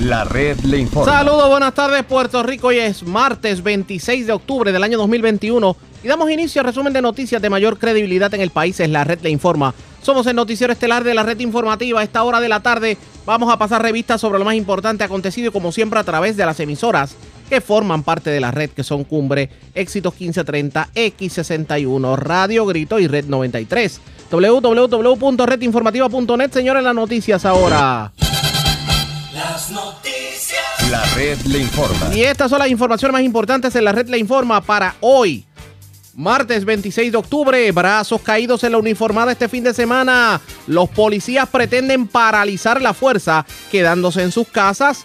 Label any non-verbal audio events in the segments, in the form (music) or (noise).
La red le informa. Saludos, buenas tardes Puerto Rico. Hoy es martes 26 de octubre del año 2021 y damos inicio al resumen de noticias de mayor credibilidad en el país. Es la red le informa. Somos el noticiero estelar de la red informativa. A esta hora de la tarde vamos a pasar revistas sobre lo más importante acontecido como siempre a través de las emisoras que forman parte de la red que son Cumbre, Éxitos 1530, X61, Radio Grito y Red 93. www.redinformativa.net. Señores, las noticias ahora. Las noticias. La red le informa. Y estas son las informaciones más importantes en la red le informa para hoy. Martes 26 de octubre, brazos caídos en la uniformada este fin de semana. Los policías pretenden paralizar la fuerza, quedándose en sus casas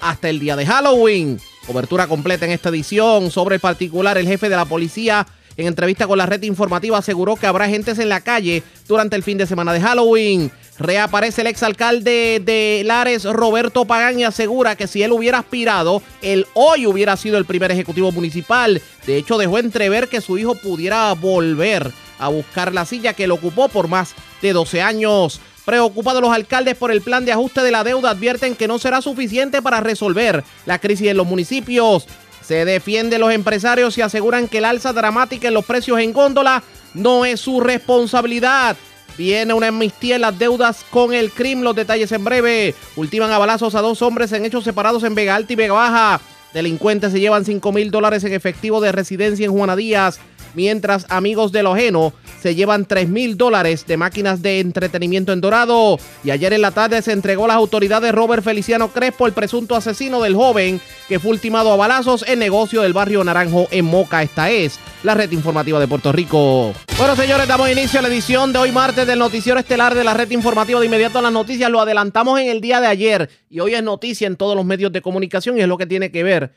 hasta el día de Halloween. Cobertura completa en esta edición. Sobre el particular, el jefe de la policía en entrevista con la red informativa aseguró que habrá gentes en la calle durante el fin de semana de Halloween. Reaparece el exalcalde de Lares, Roberto Pagán, y asegura que si él hubiera aspirado, él hoy hubiera sido el primer ejecutivo municipal. De hecho, dejó entrever que su hijo pudiera volver a buscar la silla que lo ocupó por más de 12 años. Preocupados los alcaldes por el plan de ajuste de la deuda advierten que no será suficiente para resolver la crisis en los municipios. Se defienden los empresarios y aseguran que el alza dramática en los precios en góndola no es su responsabilidad. Viene una amnistía en las deudas con el crimen. Los detalles en breve. Ultiman a balazos a dos hombres en hechos separados en Vega Alta y Vega Baja. Delincuentes se llevan 5 mil dólares en efectivo de residencia en Juana Díaz mientras amigos de lo ajeno se llevan 3 mil dólares de máquinas de entretenimiento en Dorado. Y ayer en la tarde se entregó a las autoridades Robert Feliciano Crespo, el presunto asesino del joven que fue ultimado a balazos en negocio del barrio Naranjo en Moca. Esta es la red informativa de Puerto Rico. Bueno, señores, damos inicio a la edición de hoy martes del noticiero estelar de la red informativa. De inmediato a las noticias lo adelantamos en el día de ayer y hoy es noticia en todos los medios de comunicación y es lo que tiene que ver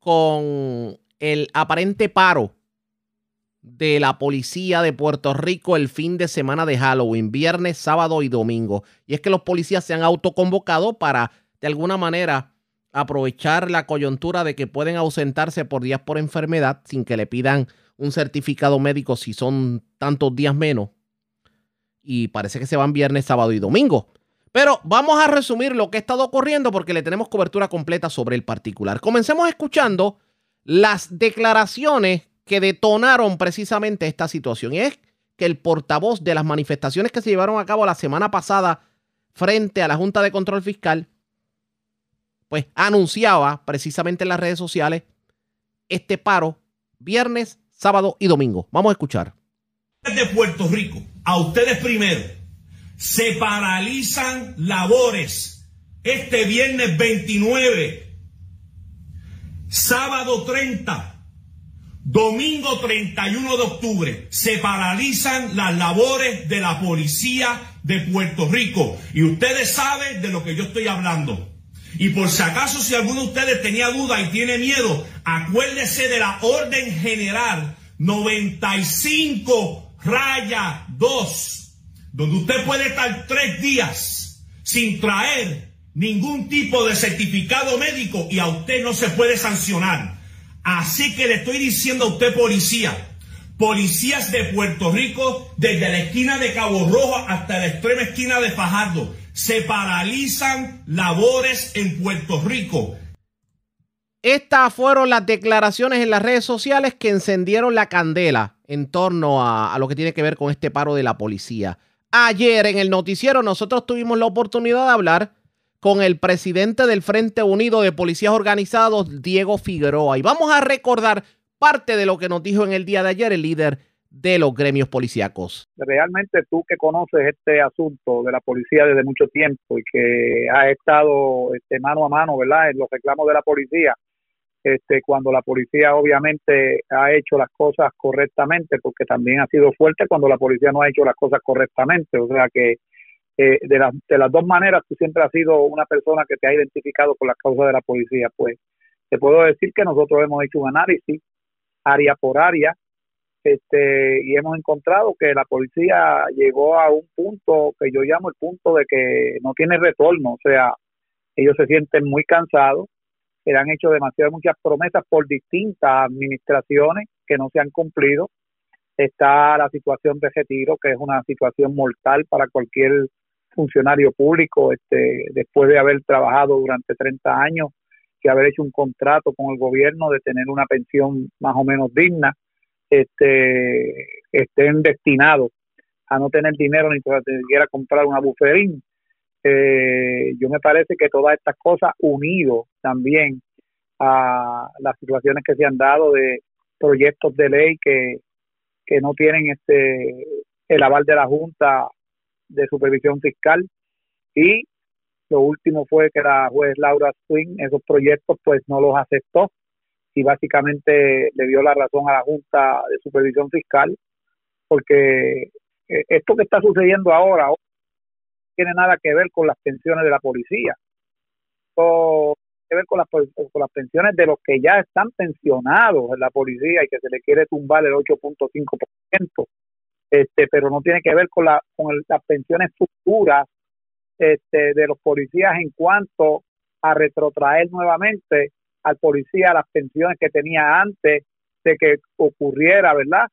con el aparente paro de la policía de Puerto Rico el fin de semana de Halloween, viernes, sábado y domingo. Y es que los policías se han autoconvocado para, de alguna manera, aprovechar la coyuntura de que pueden ausentarse por días por enfermedad sin que le pidan un certificado médico si son tantos días menos. Y parece que se van viernes, sábado y domingo. Pero vamos a resumir lo que ha estado ocurriendo porque le tenemos cobertura completa sobre el particular. Comencemos escuchando las declaraciones que detonaron precisamente esta situación. Y es que el portavoz de las manifestaciones que se llevaron a cabo la semana pasada frente a la Junta de Control Fiscal, pues anunciaba precisamente en las redes sociales este paro viernes, sábado y domingo. Vamos a escuchar. De Puerto Rico, a ustedes primero, se paralizan labores este viernes 29, sábado 30 Domingo 31 de octubre se paralizan las labores de la policía de Puerto Rico. Y ustedes saben de lo que yo estoy hablando. Y por si acaso, si alguno de ustedes tenía duda y tiene miedo, acuérdese de la orden general 95 raya 2, donde usted puede estar tres días sin traer ningún tipo de certificado médico y a usted no se puede sancionar. Así que le estoy diciendo a usted, policía, policías de Puerto Rico, desde la esquina de Cabo Rojo hasta la extrema esquina de Fajardo, se paralizan labores en Puerto Rico. Estas fueron las declaraciones en las redes sociales que encendieron la candela en torno a, a, lo que tiene que ver con este paro de la policía. Ayer en el noticiero nosotros tuvimos la oportunidad de hablar con el presidente del Frente Unido de Policías Organizados, Diego Figueroa. Y vamos a recordar parte de lo que nos dijo en el día de ayer el líder de los gremios policíacos. Realmente tú que conoces este asunto de la policía desde mucho tiempo y que has estado este, mano a mano, ¿verdad?, en los reclamos de la policía, este, cuando la policía obviamente ha hecho las cosas correctamente, porque también ha sido fuerte cuando la policía no ha hecho las cosas correctamente. O sea que eh, de, de las dos maneras, tú siempre has sido una persona que te ha identificado con las causas de la policía. Pues te puedo decir que nosotros hemos hecho un análisis área por área este, y hemos encontrado que la policía llegó a un punto que yo llamo el punto de que no tiene retorno, o sea, ellos se sienten muy cansados, se han hecho demasiadas muchas promesas por distintas administraciones que no se han cumplido. Está la situación de retiro, que es una situación mortal para cualquier funcionario público este, después de haber trabajado durante 30 años y haber hecho un contrato con el gobierno de tener una pensión más o menos digna, este, estén destinados a no tener dinero ni siquiera comprar una buferín. Eh, yo me parece que todas estas cosas unido también a las situaciones que se han dado de proyectos de ley que, que no tienen este el aval de la Junta de Supervisión Fiscal. Y lo último fue que la juez Laura Swing esos proyectos pues no los aceptó. Y básicamente le dio la razón a la Junta de Supervisión Fiscal porque eh, esto que está sucediendo ahora no tiene nada que ver con las pensiones de la policía, o que ver con las, con las pensiones de los que ya están pensionados en la policía y que se le quiere tumbar el 8.5%, este, pero no tiene que ver con, la, con las pensiones futuras este, de los policías en cuanto a retrotraer nuevamente al policía las pensiones que tenía antes de que ocurriera, ¿verdad?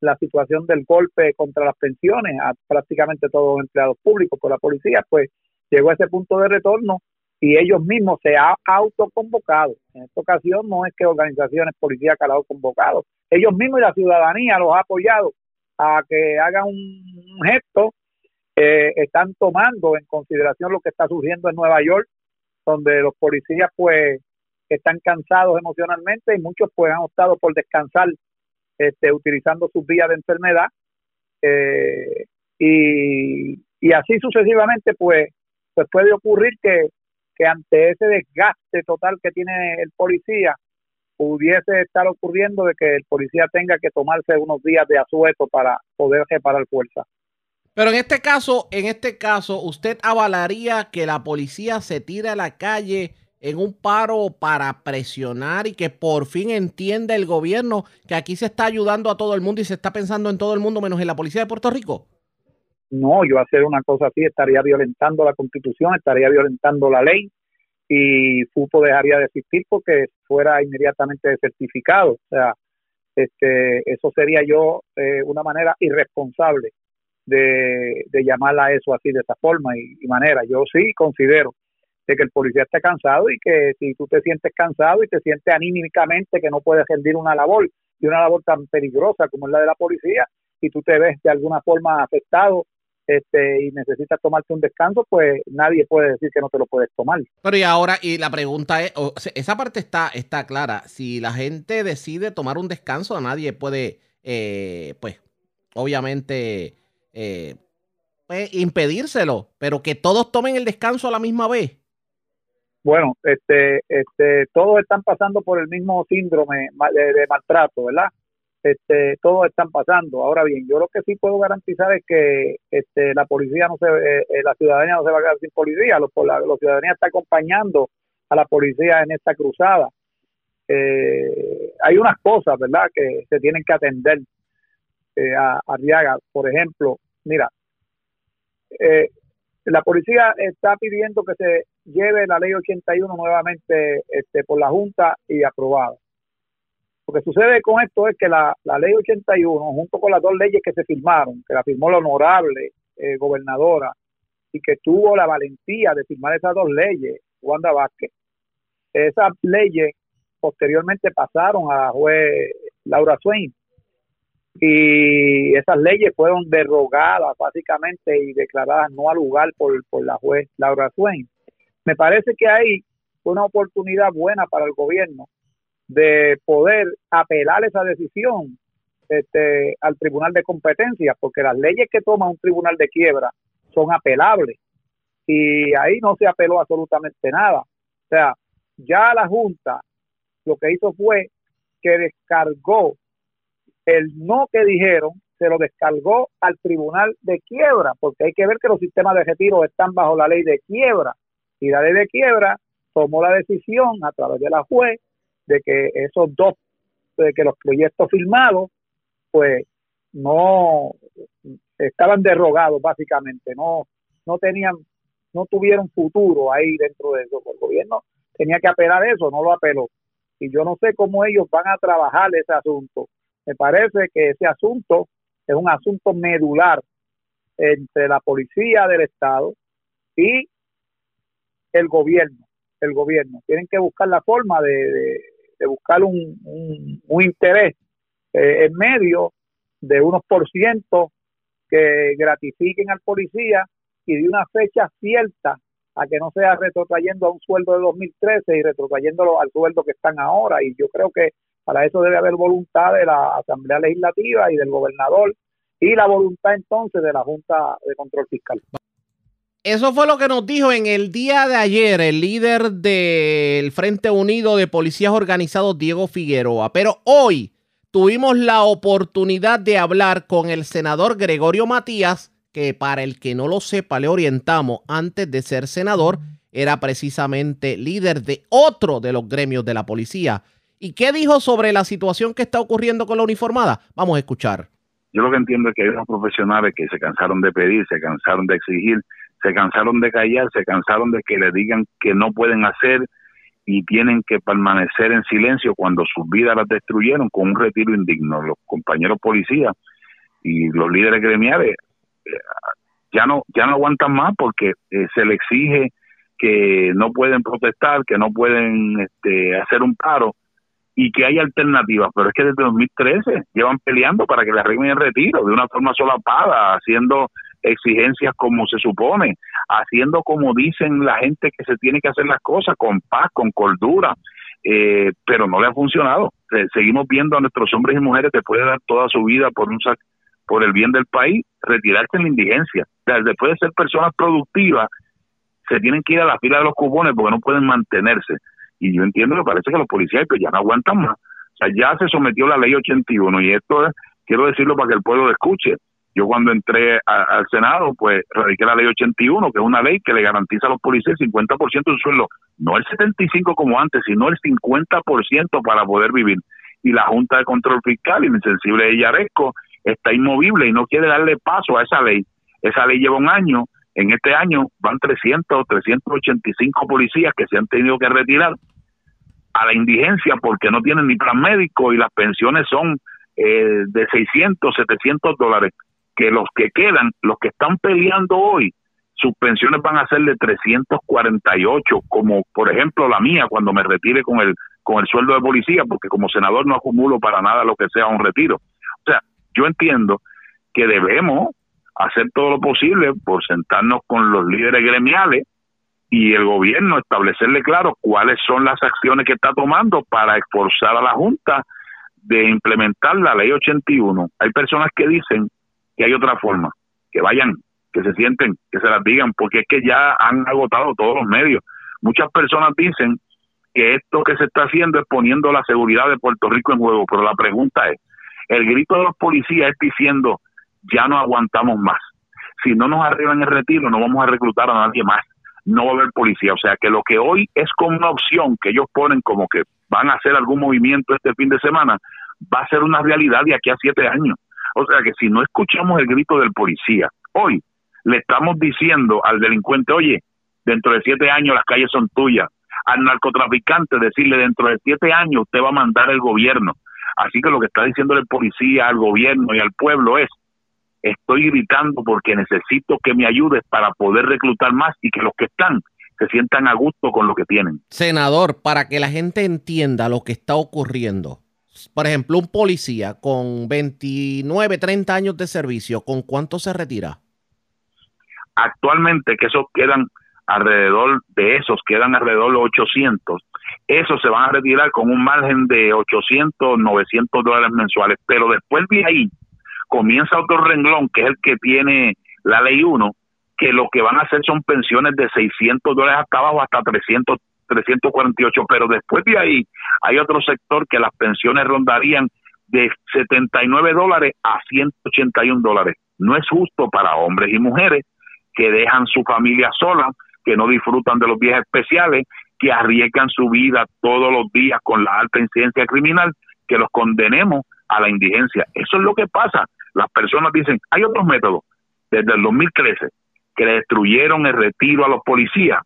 la situación del golpe contra las pensiones a prácticamente todos los empleados públicos por la policía, pues llegó a ese punto de retorno y ellos mismos se han autoconvocado. En esta ocasión no es que organizaciones policíacas han convocado, ellos mismos y la ciudadanía los ha apoyado a que hagan un gesto. Eh, están tomando en consideración lo que está surgiendo en Nueva York, donde los policías pues están cansados emocionalmente y muchos pues han optado por descansar este, utilizando sus vías de enfermedad eh, y, y, así sucesivamente pues, pues puede ocurrir que, que ante ese desgaste total que tiene el policía pudiese estar ocurriendo de que el policía tenga que tomarse unos días de asueto para poder reparar fuerza. Pero en este caso, en este caso, ¿usted avalaría que la policía se tire a la calle en un paro para presionar y que por fin entienda el gobierno que aquí se está ayudando a todo el mundo y se está pensando en todo el mundo menos en la policía de Puerto Rico? No, yo hacer una cosa así estaría violentando la constitución, estaría violentando la ley y FUPO dejaría de existir porque fuera inmediatamente certificado. O sea, este, eso sería yo eh, una manera irresponsable de, de llamarla a eso así de esa forma y manera. Yo sí considero de que el policía esté cansado y que si tú te sientes cansado y te sientes anímicamente que no puedes rendir una labor y una labor tan peligrosa como es la de la policía y tú te ves de alguna forma afectado este, y necesitas tomarte un descanso, pues nadie puede decir que no te lo puedes tomar. Pero y ahora, y la pregunta es, esa parte está, está clara, si la gente decide tomar un descanso, nadie puede, eh, pues, obviamente, eh, pues, impedírselo, pero que todos tomen el descanso a la misma vez bueno, este, este, todos están pasando por el mismo síndrome de, maltrato, ¿verdad? Este, todos están pasando. Ahora bien, yo lo que sí puedo garantizar es que este, la policía no se, eh, eh, la ciudadanía no se va a quedar sin policía. Los, la, ciudadanía está acompañando a la policía en esta cruzada. Eh, hay unas cosas, ¿verdad?, que se tienen que atender a, a Por ejemplo, mira, eh, la policía está pidiendo que se lleve la ley 81 nuevamente este, por la Junta y aprobada. Lo que sucede con esto es que la, ley 81, junto con las dos leyes que se firmaron, que la firmó la honorable eh, gobernadora y que tuvo la valentía de firmar esas dos leyes, Wanda Vázquez, esas leyes posteriormente pasaron a la juez Laura Swain y esas leyes fueron derogadas básicamente y declaradas no al lugar por, por la juez Laura Swain. Me parece que hay una oportunidad buena para el gobierno de poder apelar esa decisión este, al tribunal de competencia, porque las leyes que toma un tribunal de quiebra son apelables y ahí no se apeló absolutamente nada. O sea, ya la Junta lo que hizo fue que descargó el no que dijeron se lo descargó al tribunal de quiebra, porque hay que ver que los sistemas de retiro están bajo la ley de quiebra. Y la ley de quiebra tomó la decisión a través de la juez de que esos dos, de que los proyectos firmados, pues no estaban derrogados básicamente, no, no tenían, no tuvieron futuro ahí dentro de eso. El gobierno tenía que apelar eso, no lo apeló. Y yo no sé cómo ellos van a trabajar ese asunto me parece que ese asunto es un asunto medular entre la policía del Estado y el gobierno, el gobierno. Tienen que buscar la forma de, de, buscar un, un, interés eh, en medio de unos por ciento que gratifiquen al policía y de una fecha cierta a que no sea retrotrayendo a un sueldo de 2013 y retrotrayéndolo al sueldo que están ahora. Y yo creo que para eso debe haber voluntad de la Asamblea Legislativa y del gobernador y la voluntad entonces de la Junta de Control Fiscal. Eso fue lo que nos dijo en el día de ayer el líder del Frente Unido de Policías Organizados, Diego Figueroa. Pero hoy tuvimos la oportunidad de hablar con el senador Gregorio Matías, que para el que no lo sepa, le orientamos, antes de ser senador, era precisamente líder de otro de los gremios de la policía. ¿Y qué dijo sobre la situación que está ocurriendo con la uniformada? Vamos a escuchar. Yo lo que entiendo es que hay unos profesionales que se cansaron de pedir, se cansaron de exigir, se cansaron de callar, se cansaron de que le digan que no pueden hacer y tienen que permanecer en silencio cuando sus vidas las destruyeron con un retiro indigno. Los compañeros policías y los líderes gremiales eh, ya no ya no aguantan más porque eh, se le exige que no pueden protestar, que no pueden este, hacer un paro y que hay alternativas, pero es que desde 2013 llevan peleando para que le arreglen el retiro de una forma solapada, haciendo exigencias como se supone, haciendo como dicen la gente que se tiene que hacer las cosas, con paz, con cordura, eh, pero no le ha funcionado. seguimos viendo a nuestros hombres y mujeres después de dar toda su vida por un por el bien del país, retirarse en la indigencia. después de ser personas productivas, se tienen que ir a la fila de los cupones porque no pueden mantenerse. Y yo entiendo que parece que los policías pues ya no aguantan más. O sea, ya se sometió la ley 81 y esto es, quiero decirlo para que el pueblo lo escuche. Yo cuando entré al Senado, pues radiqué la ley 81, que es una ley que le garantiza a los policías el 50% de su sueldo, no el 75 como antes, sino el 50% para poder vivir. Y la Junta de Control Fiscal, insensible de Yaresco, está inmovible y no quiere darle paso a esa ley. Esa ley lleva un año, en este año van 300 o 385 policías que se han tenido que retirar a la indigencia porque no tienen ni plan médico y las pensiones son eh, de 600, 700 dólares que los que quedan, los que están peleando hoy, sus pensiones van a ser de 348, como por ejemplo la mía cuando me retire con el con el sueldo de policía, porque como senador no acumulo para nada lo que sea un retiro. O sea, yo entiendo que debemos hacer todo lo posible por sentarnos con los líderes gremiales y el gobierno establecerle claro cuáles son las acciones que está tomando para esforzar a la Junta de implementar la ley 81. Hay personas que dicen que hay otra forma, que vayan, que se sienten, que se las digan, porque es que ya han agotado todos los medios. Muchas personas dicen que esto que se está haciendo es poniendo la seguridad de Puerto Rico en juego, pero la pregunta es, el grito de los policías es diciendo, ya no aguantamos más. Si no nos arreglan el retiro, no vamos a reclutar a nadie más. No va a haber policía. O sea que lo que hoy es como una opción que ellos ponen como que van a hacer algún movimiento este fin de semana, va a ser una realidad de aquí a siete años. O sea que si no escuchamos el grito del policía, hoy le estamos diciendo al delincuente, oye, dentro de siete años las calles son tuyas. Al narcotraficante decirle, dentro de siete años usted va a mandar el gobierno. Así que lo que está diciendo el policía al gobierno y al pueblo es, estoy gritando porque necesito que me ayudes para poder reclutar más y que los que están se sientan a gusto con lo que tienen. Senador, para que la gente entienda lo que está ocurriendo, por ejemplo, un policía con 29, 30 años de servicio, ¿con cuánto se retira? Actualmente, que esos quedan alrededor de esos, quedan alrededor de 800, esos se van a retirar con un margen de 800, 900 dólares mensuales, pero después de ahí comienza otro renglón, que es el que tiene la ley 1, que lo que van a hacer son pensiones de 600 dólares hasta abajo, hasta 300 348, pero después de ahí hay otro sector que las pensiones rondarían de 79 dólares a 181 dólares. No es justo para hombres y mujeres que dejan su familia sola, que no disfrutan de los días especiales, que arriesgan su vida todos los días con la alta incidencia criminal, que los condenemos a la indigencia. Eso es lo que pasa. Las personas dicen, hay otros métodos. Desde el 2013, que le destruyeron el retiro a los policías,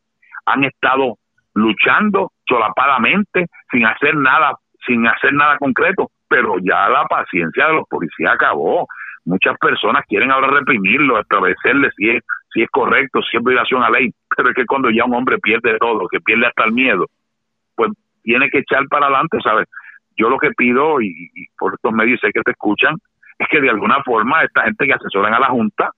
han estado luchando solapadamente, sin hacer nada, sin hacer nada concreto, pero ya la paciencia de los policías acabó. Muchas personas quieren ahora reprimirlo, establecerle si es correcto, si es violación a ley, pero es que cuando ya un hombre pierde todo, que pierde hasta el miedo, pues tiene que echar para adelante, ¿sabes? Yo lo que pido, y, por estos medios sé que te escuchan, es que de alguna forma esta gente que asesoran a la Junta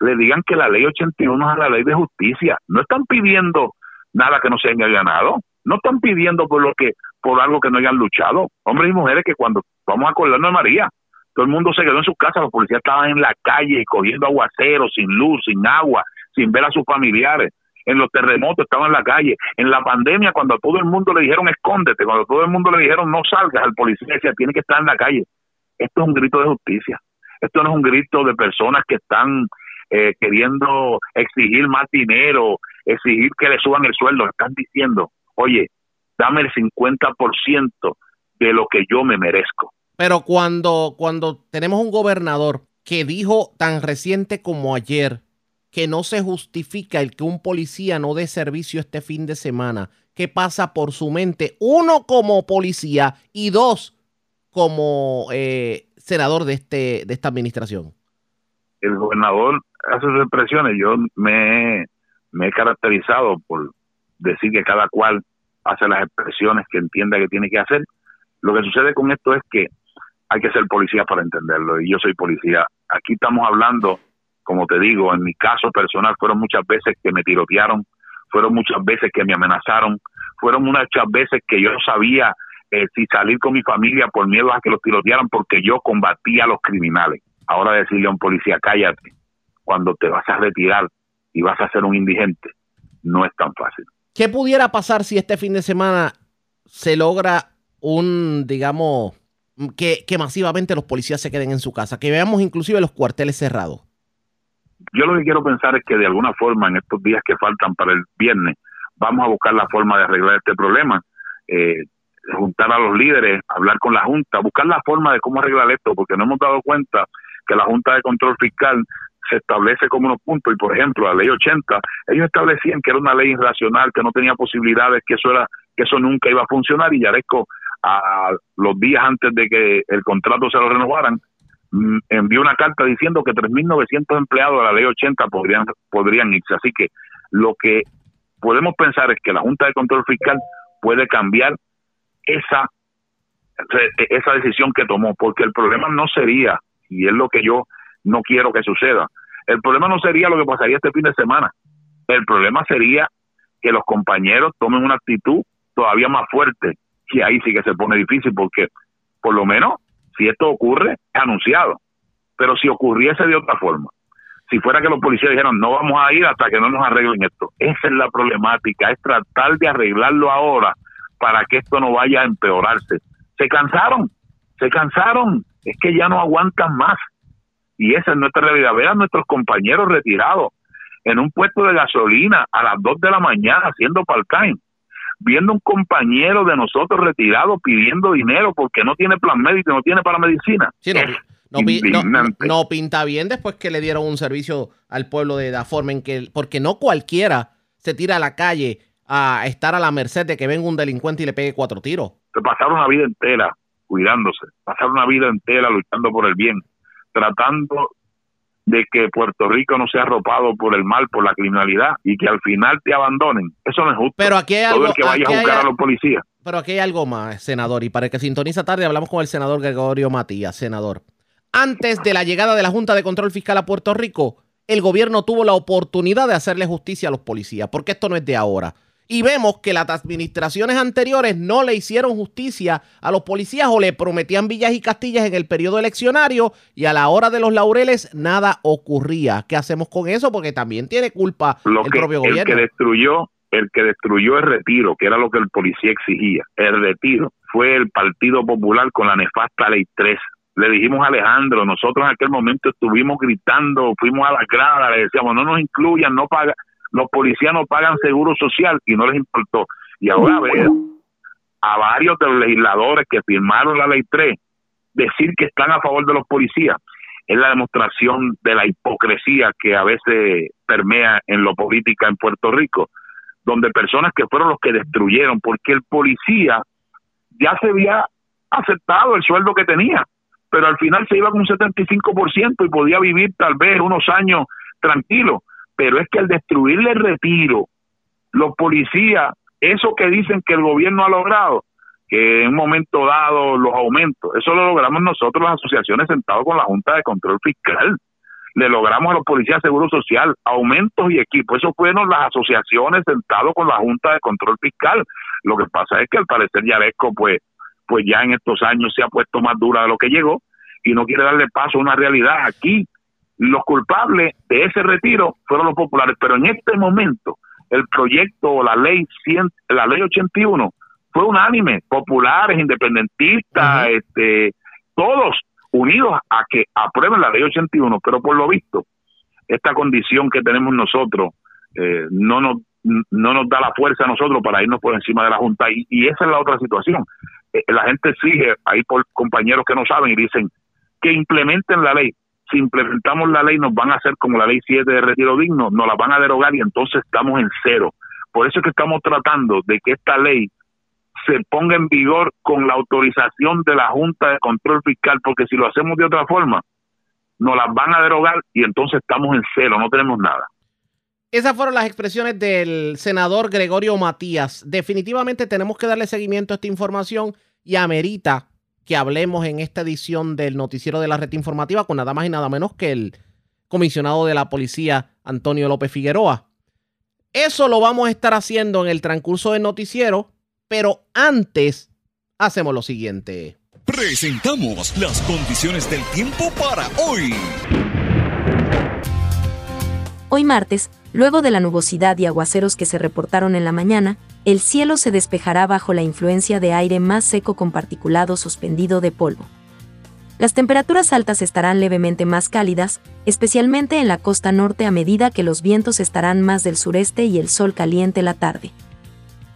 le digan que la ley 81 es la ley de justicia. No están pidiendo nada que no se haya ganado, no están pidiendo por lo que por algo que no hayan luchado. Hombres y mujeres que cuando vamos a acordarnos de María, todo el mundo se quedó en su casa, los policías estaban en la calle cogiendo aguacero, sin luz, sin agua, sin ver a sus familiares. En los terremotos estaban en la calle. En la pandemia, cuando a todo el mundo le dijeron escóndete, cuando todo el mundo le dijeron no salgas, al policía decía tiene que estar en la calle. Esto es un grito de justicia. Esto no es un grito de personas que están eh, queriendo exigir más dinero, exigir que le suban el sueldo. Están diciendo, oye, dame el 50% de lo que yo me merezco. Pero cuando, cuando tenemos un gobernador que dijo tan reciente como ayer que no se justifica el que un policía no dé servicio este fin de semana, ¿qué pasa por su mente? Uno como policía y dos como eh, senador de, este, de esta administración. El gobernador hace sus expresiones. Yo me, me he caracterizado por decir que cada cual hace las expresiones que entienda que tiene que hacer. Lo que sucede con esto es que hay que ser policía para entenderlo y yo soy policía. Aquí estamos hablando, como te digo, en mi caso personal fueron muchas veces que me tirotearon, fueron muchas veces que me amenazaron, fueron muchas veces que yo no sabía eh, si salir con mi familia por miedo a que los tirotearan porque yo combatía a los criminales. Ahora decirle a un policía, cállate, cuando te vas a retirar y vas a ser un indigente, no es tan fácil. ¿Qué pudiera pasar si este fin de semana se logra un, digamos, que, masivamente los policías se queden en su casa, que veamos inclusive los cuarteles cerrados? Yo lo que quiero pensar es que de alguna forma en estos días que faltan para el viernes vamos a buscar la forma de arreglar este problema, eh, juntar a los líderes, hablar con la Junta, buscar la forma de cómo arreglar esto, porque no hemos dado cuenta que la Junta de Control Fiscal se establece como unos puntos y por ejemplo la ley 80 ellos establecían que era una ley irracional que no tenía posibilidades que eso era que eso nunca iba a funcionar y Yaresco a los días antes de que el contrato se lo renovaran mm, envió una carta diciendo que 3.900 empleados de la ley 80 podrían podrían irse. Así que lo que podemos pensar es que la Junta de Control Fiscal puede cambiar esa esa decisión que tomó porque el problema no sería y es lo que yo no quiero que suceda. El problema no sería lo que pasaría este fin de semana. El problema sería que los compañeros tomen una actitud todavía más fuerte. Y ahí sí que se pone difícil porque, por lo menos, si esto ocurre, es anunciado. Pero si ocurriese de otra forma, si fuera que los policías dijeran no vamos a ir hasta que no nos arreglen esto, esa es la problemática, es tratar de arreglarlo ahora para que esto no vaya a empeorarse. Se cansaron, se cansaron, es que ya no aguantan más. Y esa es nuestra realidad. Vean nuestros compañeros retirados en un puesto de gasolina a las 2 de la mañana haciendo part-time, viendo un compañero de nosotros retirado pidiendo dinero porque no tiene plan médico, no tiene para medicina. no, pinta bien después que le dieron un servicio al pueblo de la forma en que, porque no cualquiera se tira a la calle a estar a la merced de que venga un delincuente y le pegue cuatro tiros. Se pasaron una vida entera cuidándose, pasaron una vida entera luchando por el bien tratando de que Puerto Rico no sea arropado por el mal, por la criminalidad y que al final te abandonen. Eso no es justo. Pero aquí hay algo, que vaya a buscar a los policías. Pero aquí hay algo más, senador, y para el que sintoniza tarde hablamos con el senador Gregorio Matías, senador. Antes de la llegada de la Junta de Control Fiscal a Puerto Rico, el gobierno tuvo la oportunidad de hacerle justicia a los policías, porque esto no es de ahora y vemos que las administraciones anteriores no le hicieron justicia a los policías o le prometían villas y castillas en el periodo eleccionario y a la hora de los laureles nada ocurría. ¿Qué hacemos con eso? Porque también tiene culpa el propio gobierno. El que destruyó, el que destruyó el retiro, que era lo que el policía exigía, el retiro fue el Partido Popular con la nefasta Ley 3 le dijimos a Alejandro, nosotros en aquel momento estuvimos gritando, fuimos a la grada, le decíamos, no nos incluyan, no pagan, los policías no pagan seguro social y no les importó. Y ahora veo a varios de los legisladores que firmaron la ley 3 decir que están a favor de los policías. Es la demostración de la hipocresía que a veces permea en lo política en Puerto Rico, donde personas que fueron los que destruyeron, porque el policía ya se había aceptado el sueldo que tenía, pero al final se iba con un 75% y podía vivir tal vez unos años tranquilo pero es que al destruirle el retiro, los policías, eso que dicen que el gobierno ha logrado, que en un momento dado los aumentos, eso lo logramos nosotros las asociaciones sentados con la Junta de Control Fiscal. Le logramos a los policías de Seguro Social aumentos y equipos. Eso fueron las asociaciones sentados con la Junta de Control Fiscal. Lo que pasa es que al parecer Yaresco, pues, pues ya en estos años se ha puesto más dura de lo que llegó y no quiere darle paso a una realidad. Aquí los culpables de ese retiro fueron los populares, pero en este momento el proyecto, la ley 100, la ley 81 fue unánime, populares, independentistas, este, todos unidos a que aprueben la ley 81, pero por lo visto, esta condición que tenemos nosotros eh, no nos no nos da la fuerza a nosotros para irnos por encima de la Junta y, y esa es la otra situación. Eh, la gente exige, ahí por compañeros que no saben y dicen que implementen la ley. Si implementamos la ley nos van a hacer como la ley 7 de retiro digno, nos la van a derogar y entonces estamos en cero. Por eso es que estamos tratando de que esta ley se ponga en vigor con la autorización de la Junta de Control Fiscal, porque si lo hacemos de otra forma, nos las van a derogar y entonces estamos en cero, no tenemos nada. Esas fueron las expresiones del senador Gregorio Matías. Definitivamente tenemos que darle seguimiento a esta información y amerita que hablemos en esta edición del noticiero de la red informativa con nada más y nada menos que el comisionado de la policía Antonio López Figueroa. Eso lo vamos a estar haciendo en el transcurso del noticiero pero antes, hacemos lo siguiente. Presentamos las condiciones del tiempo para hoy. Hoy martes, luego de la nubosidad y aguaceros que se reportaron en la mañana, el cielo se despejará bajo la influencia de aire más seco con particulado suspendido de polvo. Las temperaturas altas estarán levemente más cálidas, especialmente en la costa norte a medida que los vientos estarán más del sureste y el sol caliente la tarde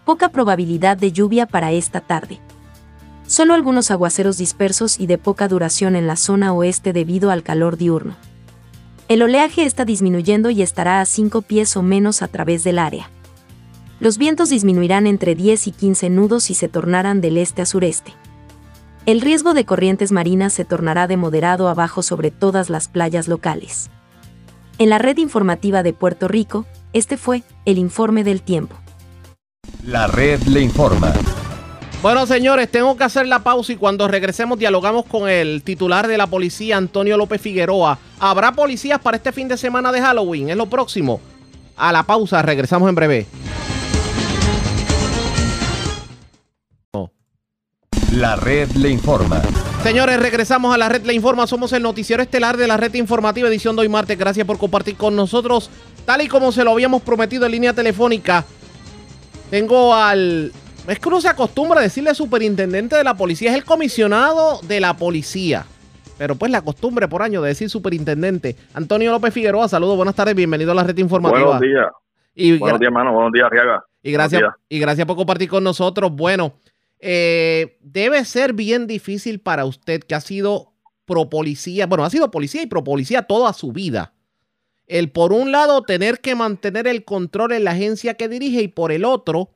poca probabilidad de lluvia para esta tarde. Solo algunos aguaceros dispersos y de poca duración en la zona oeste debido al calor diurno. El oleaje está disminuyendo y estará a 5 pies o menos a través del área. Los vientos disminuirán entre 10 y 15 nudos y se tornarán del este a sureste. El riesgo de corrientes marinas se tornará de moderado a bajo sobre todas las playas locales. En la red informativa de Puerto Rico, este fue el informe del tiempo. La red le informa. Bueno, señores, tengo que hacer la pausa y cuando regresemos dialogamos con el titular de la policía, Antonio López Figueroa. ¿Habrá policías para este fin de semana de Halloween? Es lo próximo. A la pausa, regresamos en breve. La red le informa. Señores, regresamos a la red le informa. Somos el noticiero estelar de la red informativa edición de hoy martes. Gracias por compartir con nosotros. Tal y como se lo habíamos prometido en línea telefónica, tengo al. Es que uno se acostumbra a decirle superintendente de la policía, es el comisionado de la policía. Pero pues la costumbre por año de decir superintendente. Antonio López Figueroa, saludos, buenas tardes, bienvenido a la red informativa. Buenos días. Y buenos días, hermano, buenos días, Riaga. Y gracias, y gracias por compartir con nosotros. Bueno, eh, debe ser bien difícil para usted que ha sido pro policía, bueno, ha sido policía y pro policía toda su vida el por un lado tener que mantener el control en la agencia que dirige y por el otro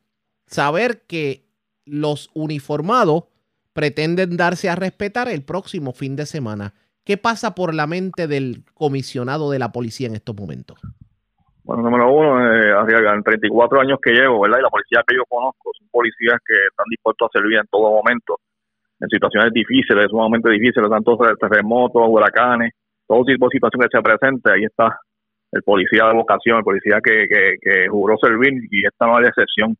saber que los uniformados pretenden darse a respetar el próximo fin de semana. ¿Qué pasa por la mente del comisionado de la policía en estos momentos? Bueno, número uno, eh, en 34 años que llevo, ¿verdad? Y la policía que yo conozco son policías que están dispuestos a servir en todo momento, en situaciones difíciles, sumamente difíciles, tanto terremotos, huracanes, todo tipo de situación que se presente, ahí está el policía de vocación, el policía que, que, juró servir y esta no es la excepción.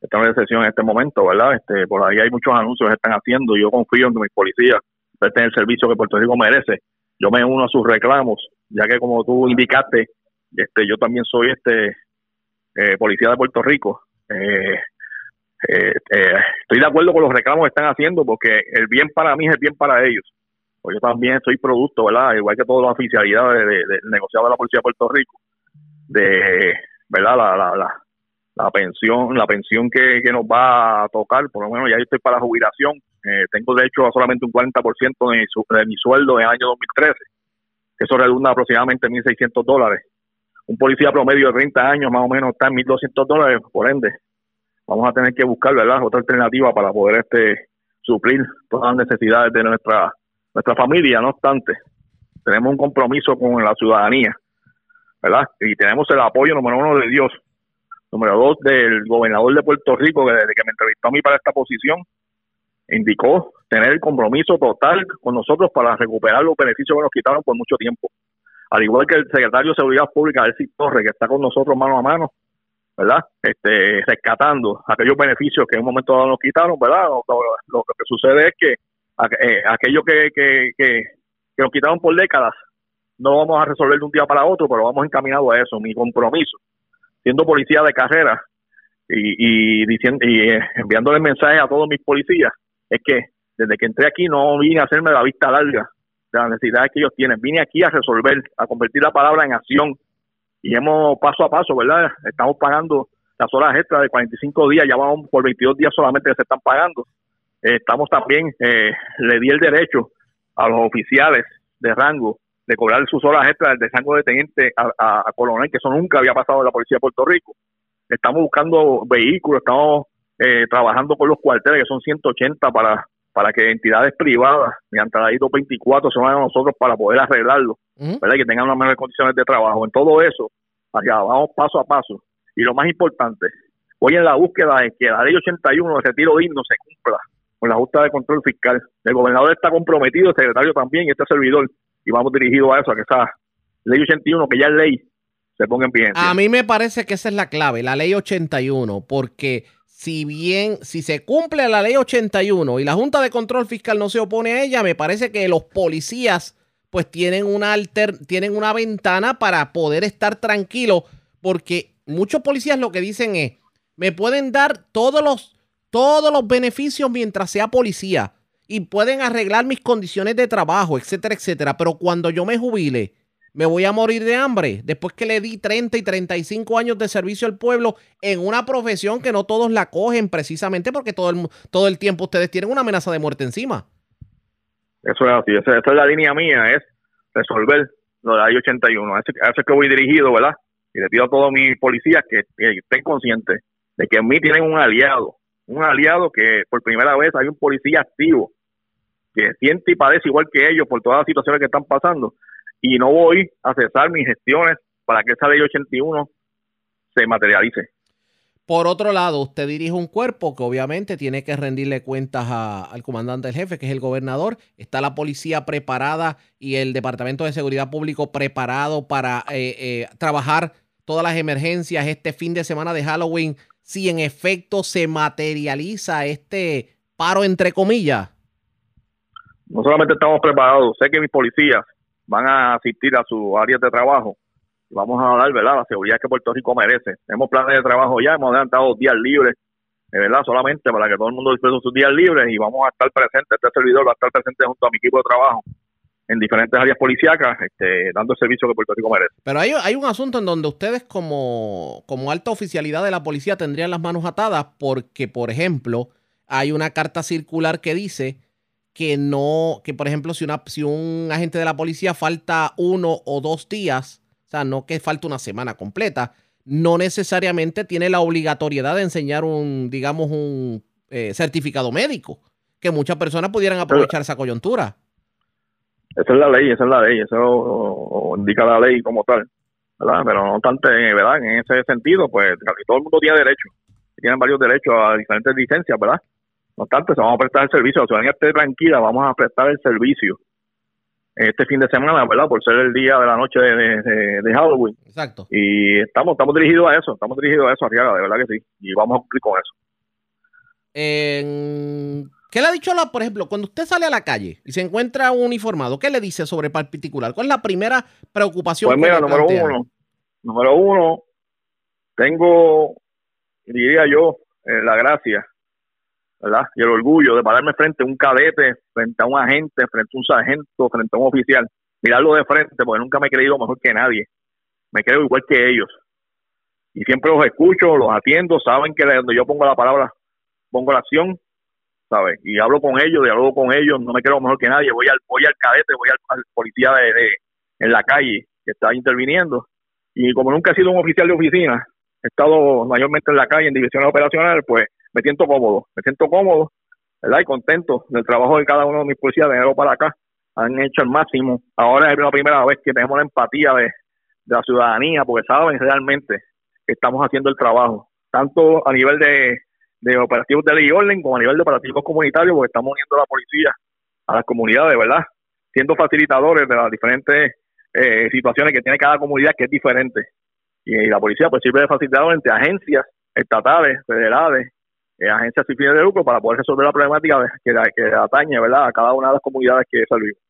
Esta no es la excepción en este momento, ¿verdad? Este, por ahí hay muchos anuncios que están haciendo y yo confío en que mis policías presten el servicio que Puerto Rico merece. Yo me uno a sus reclamos, ya que como tú indicaste, este, yo también soy este eh, policía de Puerto Rico. Eh, eh, estoy de acuerdo con los reclamos que están haciendo porque el bien para mí es el bien para ellos pues yo también soy producto, ¿verdad? Igual que todas las oficialidades del de, negociado de la Policía de Puerto Rico, de, ¿verdad? La, la, la, pensión, la pensión que, nos va a tocar, por lo menos ya estoy para la jubilación, tengo derecho a solamente un 40% de mi, de mi sueldo en el año 2013, eso redunda aproximadamente en 1.600 dólares. Un policía promedio de 30 años más o menos está en 1.200 dólares, por ende, vamos a tener que buscar, ¿verdad? Otra alternativa para poder este suplir todas las necesidades de nuestra nuestra familia, no obstante, tenemos un compromiso con la ciudadanía, ¿verdad? Y tenemos el apoyo número uno de Dios, número dos del gobernador de Puerto Rico, que desde que me entrevistó a mí para esta posición, indicó tener el compromiso total con nosotros para recuperar los beneficios que nos quitaron por mucho tiempo. Al igual que el secretario de Seguridad Pública, Elsie Torres, que está con nosotros mano a mano, ¿verdad? Este, rescatando aquellos beneficios que en un momento dado nos quitaron, ¿verdad? Lo, que sucede es que eh, aquello que, que, que, nos quitaron por décadas no lo vamos a resolver de un día para otro, pero vamos encaminados a eso. Mi compromiso, siendo policía de carrera y, y, diciendo, y eh, enviándole mensaje a todos mis policías, es que desde que entré aquí no vine a hacerme la vista larga de las necesidades que ellos tienen. Vine aquí a resolver, a convertir la palabra en acción. Y hemos paso a paso, ¿verdad? Estamos pagando las horas extras de 45 días, ya vamos por 22 días solamente que se están pagando. Eh, estamos también, eh, le di el derecho a los oficiales de rango de cobrar sus horas extras de rango de teniente a, a, coronel, que eso nunca había pasado en la policía de Puerto Rico. Estamos buscando vehículos, estamos eh, trabajando con los cuarteles, que son 180 para para que entidades privadas, mediante la I 224, se vayan a nosotros para poder arreglarlo, ¿verdad? Y que tengan unas mejores condiciones de trabajo. En todo eso, allá vamos paso a paso. Y lo más importante, hoy en la búsqueda de que la ley 81 de retiro digno se cumpla con la Junta de Control Fiscal. El gobernador está comprometido, el secretario también y este servidor, y vamos dirigidos a eso, a que esa ley 81, que ya es ley, se ponga en pie. A mí me parece que esa es la clave, la ley 81, porque si bien, si se cumple la ley 81 y la Junta de Control Fiscal no se opone a ella, me parece que los policías pues tienen una, alter, tienen una ventana para poder estar tranquilos porque muchos policías lo que dicen es, me pueden dar todos los, todos los beneficios mientras sea policía y pueden arreglar mis condiciones de trabajo, etcétera, etcétera, pero cuando yo me jubile, me voy a morir de hambre después que le di 30 y 35 años de servicio al pueblo en una profesión que no todos la cogen precisamente porque todo el, todo el tiempo ustedes tienen una amenaza de muerte encima. Eso es así, esa, es la línea mía, es resolver lo de la I-81. A eso, es que voy dirigido, ¿verdad? Y le pido a todos mis policías que, estén conscientes de que en mí tienen un aliado, un aliado que por primera vez hay un policía activo que siente y padece igual que ellos por todas las situaciones que están pasando y no voy a cesar mis gestiones para que esa ley 81 se materialice. Por otro lado, usted dirige un cuerpo que obviamente tiene que rendirle cuentas al comandante del jefe, que es el gobernador. Está la policía preparada y el Departamento de Seguridad Público preparado para eh, eh, trabajar todas las emergencias este fin de semana de Halloween, si en efecto se materializa este paro entre comillas. No solamente estamos preparados, sé que mis policías van a asistir a sus áreas de trabajo. y Vamos a dar, ¿verdad?, la seguridad que Puerto Rico merece. Tenemos planes de trabajo ya, hemos adelantado días libres, ¿verdad?, solamente para que todo el mundo disfrute sus días libres y vamos a estar presentes, este servidor va a estar presente junto a mi equipo de trabajo en diferentes áreas policíacas, este, dando el servicio que Puerto Rico merece. Pero hay, hay un asunto en donde ustedes como, como alta oficialidad de la policía tendrían las manos atadas porque, por ejemplo, hay una carta circular que dice que no, que por ejemplo, si, una, si un agente de la policía falta uno o dos días, o sea, no que falta una semana completa, no necesariamente tiene la obligatoriedad de enseñar un, digamos, un eh, certificado médico, que muchas personas pudieran aprovechar esa coyuntura. Esa es la ley, esa es la ley, eso indica la ley como tal, ¿verdad? Pero no tanto, ¿verdad? En ese sentido, pues todo el mundo tiene derecho, tienen varios derechos a diferentes licencias, ¿verdad? No obstante, se vamos a prestar el servicio, la ciudadanía esté tranquila, vamos a prestar el servicio este fin de semana, ¿verdad? Por ser el día de la noche de, Halloween. Exacto. Y estamos, estamos dirigidos a eso, estamos dirigidos a eso, Arriaga, de verdad que sí. Y vamos a cumplir con eso. ¿Qué le ha dicho, la, por ejemplo, cuando usted sale a la calle y se encuentra un uniformado, qué le dice sobre particular? ¿Cuál es la primera preocupación? Pues mira, número uno, número uno, tengo, diría yo, eh, la gracia ¿verdad? Y el orgullo de pararme frente a un cadete, frente a un agente, frente a un sargento, frente a un oficial, mirarlo de frente, porque nunca me he creído mejor que nadie. Me creo igual que ellos. Y siempre los escucho, los atiendo, saben que cuando yo pongo la palabra, pongo la acción, ¿sabes? Y hablo con ellos, dialogo con ellos, no me creo mejor que nadie. Voy al, voy al cadete, voy al, policía de, en la calle que está interviniendo. Y como nunca he sido un oficial de oficina, he estado mayormente en la calle, en divisiones operacionales, pues me siento cómodo, me siento cómodo, ¿verdad? Y contento del trabajo de cada uno de mis policías de enero para acá. Han hecho el máximo. Ahora es la primera vez que tenemos la empatía de, la ciudadanía, porque saben realmente que estamos haciendo el trabajo, tanto a nivel de, operativos de ley y orden como a nivel de operativos comunitarios, porque estamos uniendo a la policía a las comunidades, ¿verdad? Siendo facilitadores de las diferentes eh, situaciones que tiene cada comunidad que es diferente. Y, la policía pues sirve de facilitador entre agencias estatales, federales, eh, agencias sin fines de lucro para poder resolver la problemática que, que atañe, ¿verdad? A cada una de las comunidades que servimos.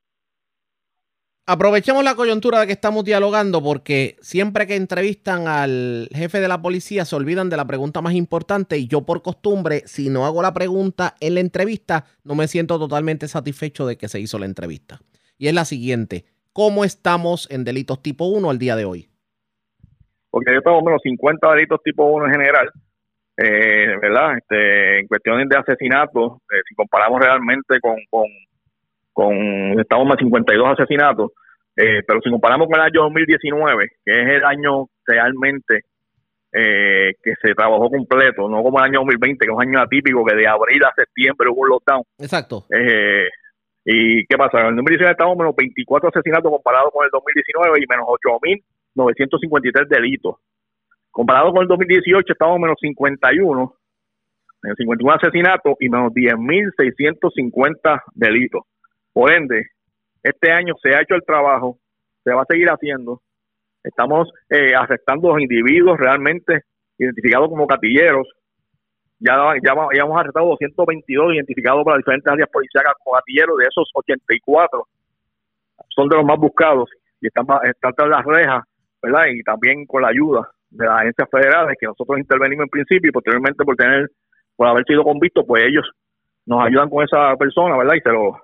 Aprovechemos la coyuntura de que estamos dialogando porque siempre que entrevistan al jefe de la policía se olvidan de la pregunta más importante y yo por costumbre, si no hago la pregunta en la entrevista, no me siento totalmente satisfecho de que se hizo la entrevista. Y es la siguiente, ¿cómo estamos en delitos tipo 1 al día de hoy? Porque yo tengo menos 50 delitos tipo 1 en general, eh, ¿verdad? Este, en cuestiones de asesinatos, eh, si comparamos realmente con, con con estamos más 52 asesinatos, eh, pero si comparamos con el año 2019, que es el año realmente eh, que se trabajó completo, no como el año 2020, que es un año atípico, que de abril a septiembre hubo un lockdown. Exacto. Eh, ¿Y qué pasa? En el 2019 estamos menos 24 asesinatos comparado con el 2019 y menos 8.953 delitos. Comparado con el 2018 estamos menos 51, menos 51 asesinatos y menos 10.650 delitos. Por ende, este año se ha hecho el trabajo, se va a seguir haciendo. Estamos eh, afectando a los individuos realmente identificados como catilleros. Ya, ya, ya hemos arrestado 222 identificados por diferentes áreas policiales como gatilleros. De esos 84 son de los más buscados y están, están tras las rejas, ¿verdad? Y también con la ayuda de las agencias federales que nosotros intervenimos en principio y posteriormente por tener por haber sido convictos, pues ellos nos ayudan con esa persona, ¿verdad? Y se lo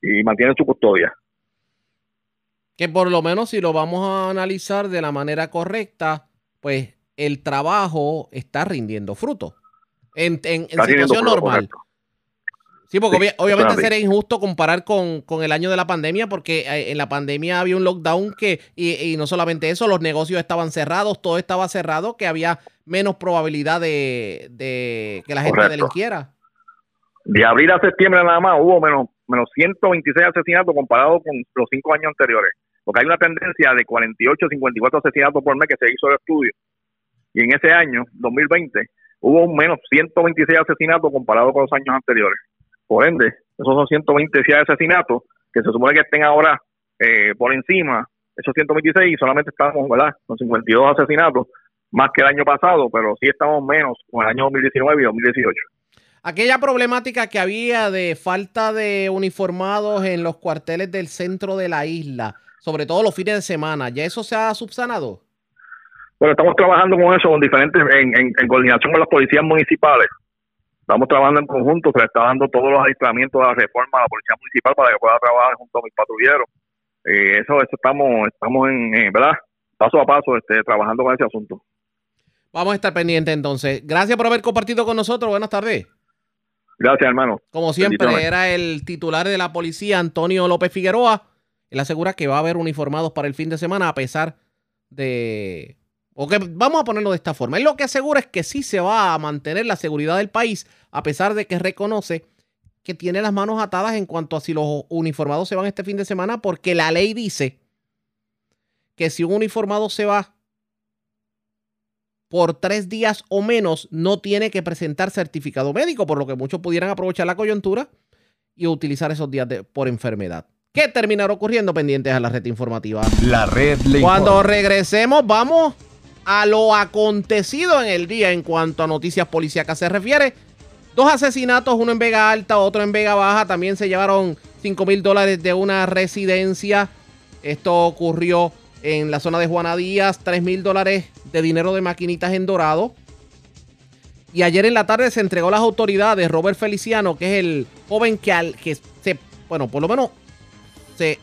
y mantienen su custodia. Que por lo menos si lo vamos a analizar de la manera correcta, pues el trabajo está rindiendo fruto en, en, situación normal. Sí, porque obviamente sería injusto comparar con, el año de la pandemia, porque eh, en la pandemia había un lockdown que, y, no solamente eso, los negocios estaban cerrados, todo estaba cerrado, que había menos probabilidad de, que la gente delinquiera. De abril a septiembre nada más hubo menos menos 126 asesinatos comparado con los cinco años anteriores. Porque hay una tendencia de 48 54 asesinatos por mes que se hizo el estudio. Y en ese año, 2020, hubo un menos 126 asesinatos comparado con los años anteriores. Por ende, esos son 126 asesinatos que se supone que estén ahora eh, por encima, esos 126 y solamente estamos, ¿verdad? Con 52 asesinatos, más que el año pasado, pero sí estamos menos con el año 2019 y 2018 aquella problemática que había de falta de uniformados en los cuarteles del centro de la isla, sobre todo los fines de semana, ¿ya eso se ha subsanado? Bueno, estamos trabajando con eso, con diferentes, en, coordinación con las policías municipales. Estamos trabajando en conjunto, se le está dando todos los adiestramientos de la reforma a la policía municipal para que pueda trabajar junto a mis patrulleros. Eh, eso, eso estamos, estamos en, ¿verdad? Paso a paso, este, trabajando con ese asunto. Vamos a estar pendientes entonces. Gracias por haber compartido con nosotros. Buenas tardes. Gracias, hermano. Como siempre, era el titular de la policía, Antonio López Figueroa. Él asegura que va a haber uniformados para el fin de semana, a pesar de. O que vamos a ponerlo de esta forma. Él lo que asegura es que sí se va a mantener la seguridad del país, a pesar de que reconoce que tiene las manos atadas en cuanto a si los uniformados se van este fin de semana, porque la ley dice que si un uniformado se va por tres días o menos no tiene que presentar certificado médico, por lo que muchos pudieran aprovechar la coyuntura y utilizar esos días por enfermedad. ¿Qué terminará ocurriendo pendientes a la red informativa? La red Cuando regresemos, vamos a lo acontecido en el día en cuanto a noticias policíacas se refiere. Dos asesinatos, uno en Vega Alta, otro en Vega Baja. También se llevaron 5 mil dólares de una residencia. Esto ocurrió en la zona de Juana Díaz, 3 mil dólares de dinero de maquinitas en Dorado. Y ayer en la tarde se entregó a las autoridades Robert Feliciano, que es el joven que, al, que se, bueno, por lo menos se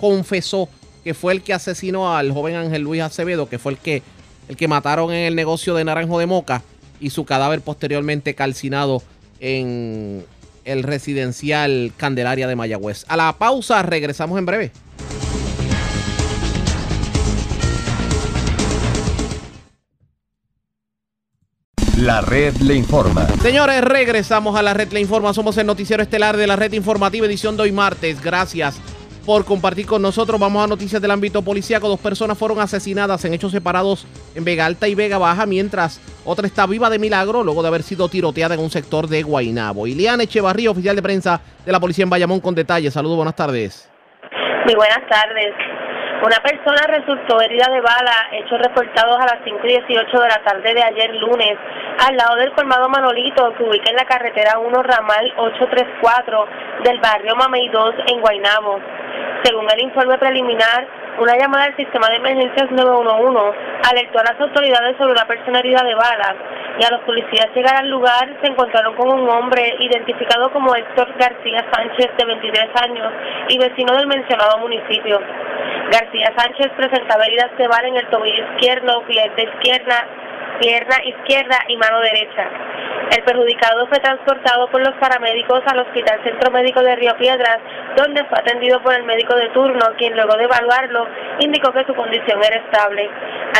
confesó que fue el que asesinó al joven Ángel Luis Acevedo, que fue el que, el que mataron en el negocio de Naranjo de Moca y su cadáver posteriormente calcinado en el residencial Candelaria de Mayagüez. A la pausa, regresamos en breve. La red le informa. Señores, regresamos a la red le informa. Somos el noticiero estelar de la red informativa edición de hoy martes. Gracias por compartir con nosotros. Vamos a noticias del ámbito policíaco. Dos personas fueron asesinadas en hechos separados en Vega Alta y Vega Baja, mientras otra está viva de milagro luego de haber sido tiroteada en un sector de Guainabo. Iliana Echevarría, oficial de prensa de la policía en Bayamón, con detalles. Saludos, buenas tardes. Muy buenas tardes. Una persona resultó herida de bala, hechos reportados a las 5 y 18 de la tarde de ayer lunes, al lado del colmado Manolito, que ubica en la carretera 1 Ramal 834 del barrio Mamey 2 en Guaynabo. Según el informe preliminar, una llamada al sistema de emergencias 911 alertó a las autoridades sobre una persona herida de bala y a los policías llegar al lugar se encontraron con un hombre identificado como Héctor García Sánchez de 23 años y vecino del mencionado municipio. García Sánchez presentaba heridas de bala en el tobillo izquierdo, pie de izquierda, pierna izquierda y mano derecha. El perjudicado fue transportado por los paramédicos al Hospital Centro Médico de Río Piedras, donde fue atendido por el médico de turno, quien luego de evaluarlo indicó que su condición era estable.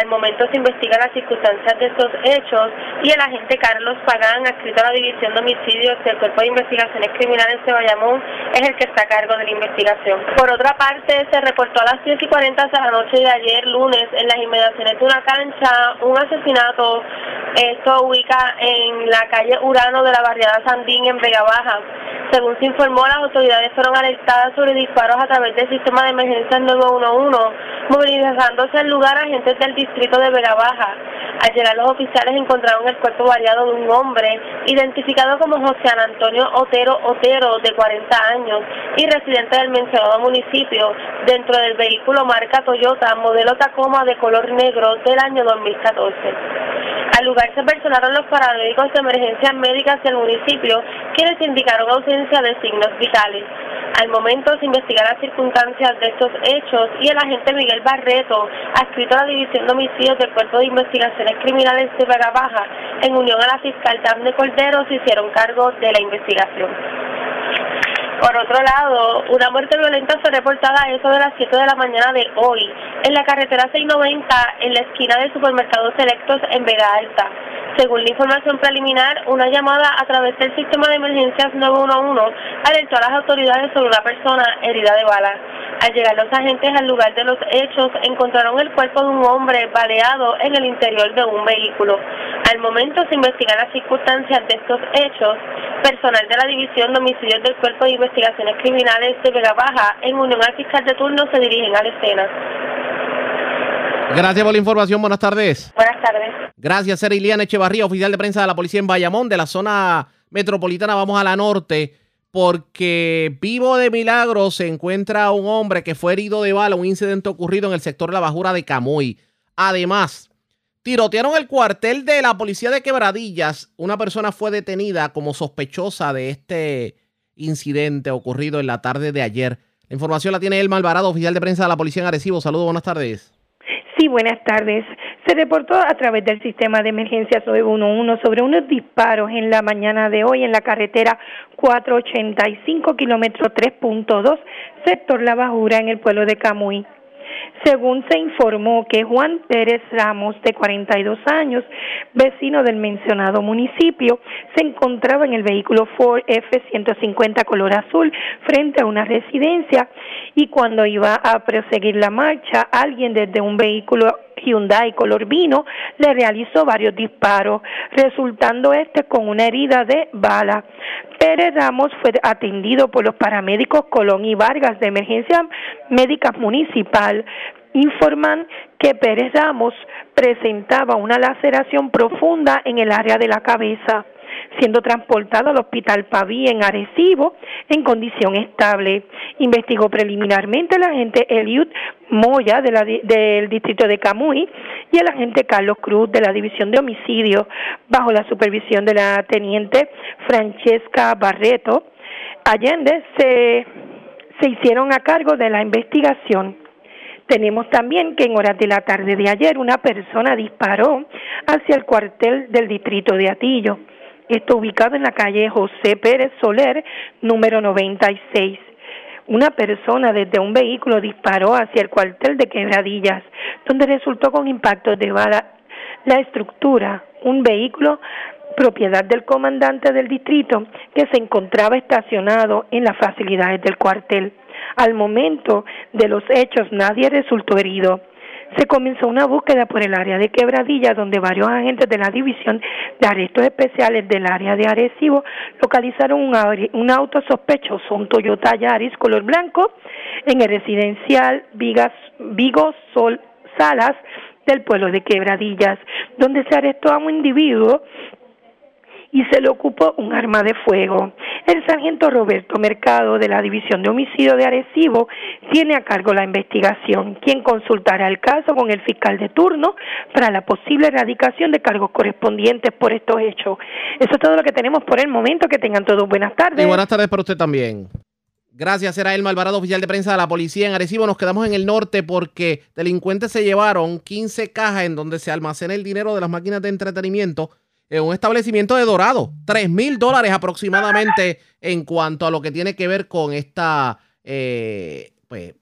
Al momento se investigan las circunstancias de estos hechos y el agente Carlos Pagán, adscrito a la División de Homicidios del Cuerpo de Investigaciones Criminales de Bayamón, es el que está a cargo de la investigación. Por otra parte, se reportó a las 10 y 40 de la noche de ayer lunes en las inmediaciones de una cancha un asesinato. Esto ubica en la calle Urano de la barriada Sandín en Vega Baja. Según se informó, las autoridades fueron alertadas sobre disparos a través del sistema de emergencia 911, movilizándose al lugar agentes del distrito de Vega Baja. Al llegar los oficiales encontraron el cuerpo variado de un hombre, identificado como José Antonio Otero Otero, de 40 años, y residente del mencionado municipio, dentro del vehículo marca Toyota, modelo Tacoma de color negro del año 2014. Al lugar se personaron los paramédicos de emergencias médicas del municipio, quienes indicaron ausencia de signos vitales. Al momento se investigan las circunstancias de estos hechos y el agente Miguel Barreto, adscrito a la División de Homicidios del Cuerpo de Investigaciones Criminales de Vega Baja, en unión a la fiscal Daphne Cordero, se hicieron cargo de la investigación. Por otro lado, una muerte violenta fue reportada a eso de las 7 de la mañana de hoy, en la carretera 690, en la esquina del supermercado Selectos en Vega Alta. Según la información preliminar, una llamada a través del sistema de emergencias 911 alertó a las autoridades sobre una persona herida de bala. Al llegar los agentes al lugar de los hechos, encontraron el cuerpo de un hombre baleado en el interior de un vehículo. Al momento se investigan las circunstancias de estos hechos. Personal de la División de del Cuerpo de Investigaciones Criminales de Vega Baja, en unión al fiscal de turno, se dirigen a la escena. Gracias por la información. Buenas tardes. Buenas tardes. Gracias, ser Iliana Echevarría, oficial de prensa de la policía en Bayamón, de la zona metropolitana. Vamos a la norte, porque vivo de milagro se encuentra un hombre que fue herido de bala, un incidente ocurrido en el sector de la bajura de Camuy. Además, tirotearon el cuartel de la policía de Quebradillas. Una persona fue detenida como sospechosa de este incidente ocurrido en la tarde de ayer. La información la tiene Elma Alvarado, oficial de prensa de la policía en Arecibo. Saludos, buenas tardes. Buenas tardes. Se reportó a través del sistema de emergencias 911 sobre unos disparos en la mañana de hoy en la carretera 485, kilómetro 3.2, sector La Bajura, en el pueblo de Camuy. Según se informó que Juan Pérez Ramos, de 42 años, vecino del mencionado municipio, se encontraba en el vehículo Ford F-150 color azul frente a una residencia y cuando iba a proseguir la marcha, alguien desde un vehículo Hyundai color vino le realizó varios disparos, resultando este con una herida de bala. Pérez Ramos fue atendido por los paramédicos Colón y Vargas de Emergencia Médica Municipal. Informan que Pérez Ramos presentaba una laceración profunda en el área de la cabeza siendo transportado al Hospital Paví en Arecibo en condición estable. Investigó preliminarmente el agente Eliud Moya del distrito de Camuy y el agente Carlos Cruz de la División de Homicidios bajo la supervisión de la teniente Francesca Barreto. Allende se, se hicieron a cargo de la investigación. Tenemos también que en horas de la tarde de ayer una persona disparó hacia el cuartel del distrito de Atillo. Está ubicado en la calle José Pérez Soler, número 96. Una persona desde un vehículo disparó hacia el cuartel de Quebradillas, donde resultó con impactos de bala la estructura, un vehículo propiedad del comandante del distrito que se encontraba estacionado en las facilidades del cuartel. Al momento de los hechos nadie resultó herido. Se comenzó una búsqueda por el área de Quebradilla, donde varios agentes de la División de Arrestos Especiales del área de Arecibo localizaron un, auto sospechoso, un Toyota Yaris color blanco, en el residencial Vigas, Vigo Sol Salas del pueblo de Quebradillas, donde se arrestó a un individuo y se le ocupó un arma de fuego. El sargento Roberto Mercado de la División de Homicidio de Arecibo tiene a cargo la investigación, quien consultará el caso con el fiscal de turno para la posible erradicación de cargos correspondientes por estos hechos. Eso es todo lo que tenemos por el momento. Que tengan todos buenas tardes. Y buenas tardes para usted también. Gracias, era Elma Alvarado, oficial de prensa de la policía en Arecibo. Nos quedamos en el norte porque delincuentes se llevaron 15 cajas en donde se almacena el dinero de las máquinas de entretenimiento en un establecimiento de Dorado. 3 mil dólares aproximadamente en cuanto a lo que tiene que ver con esta, eh, pues,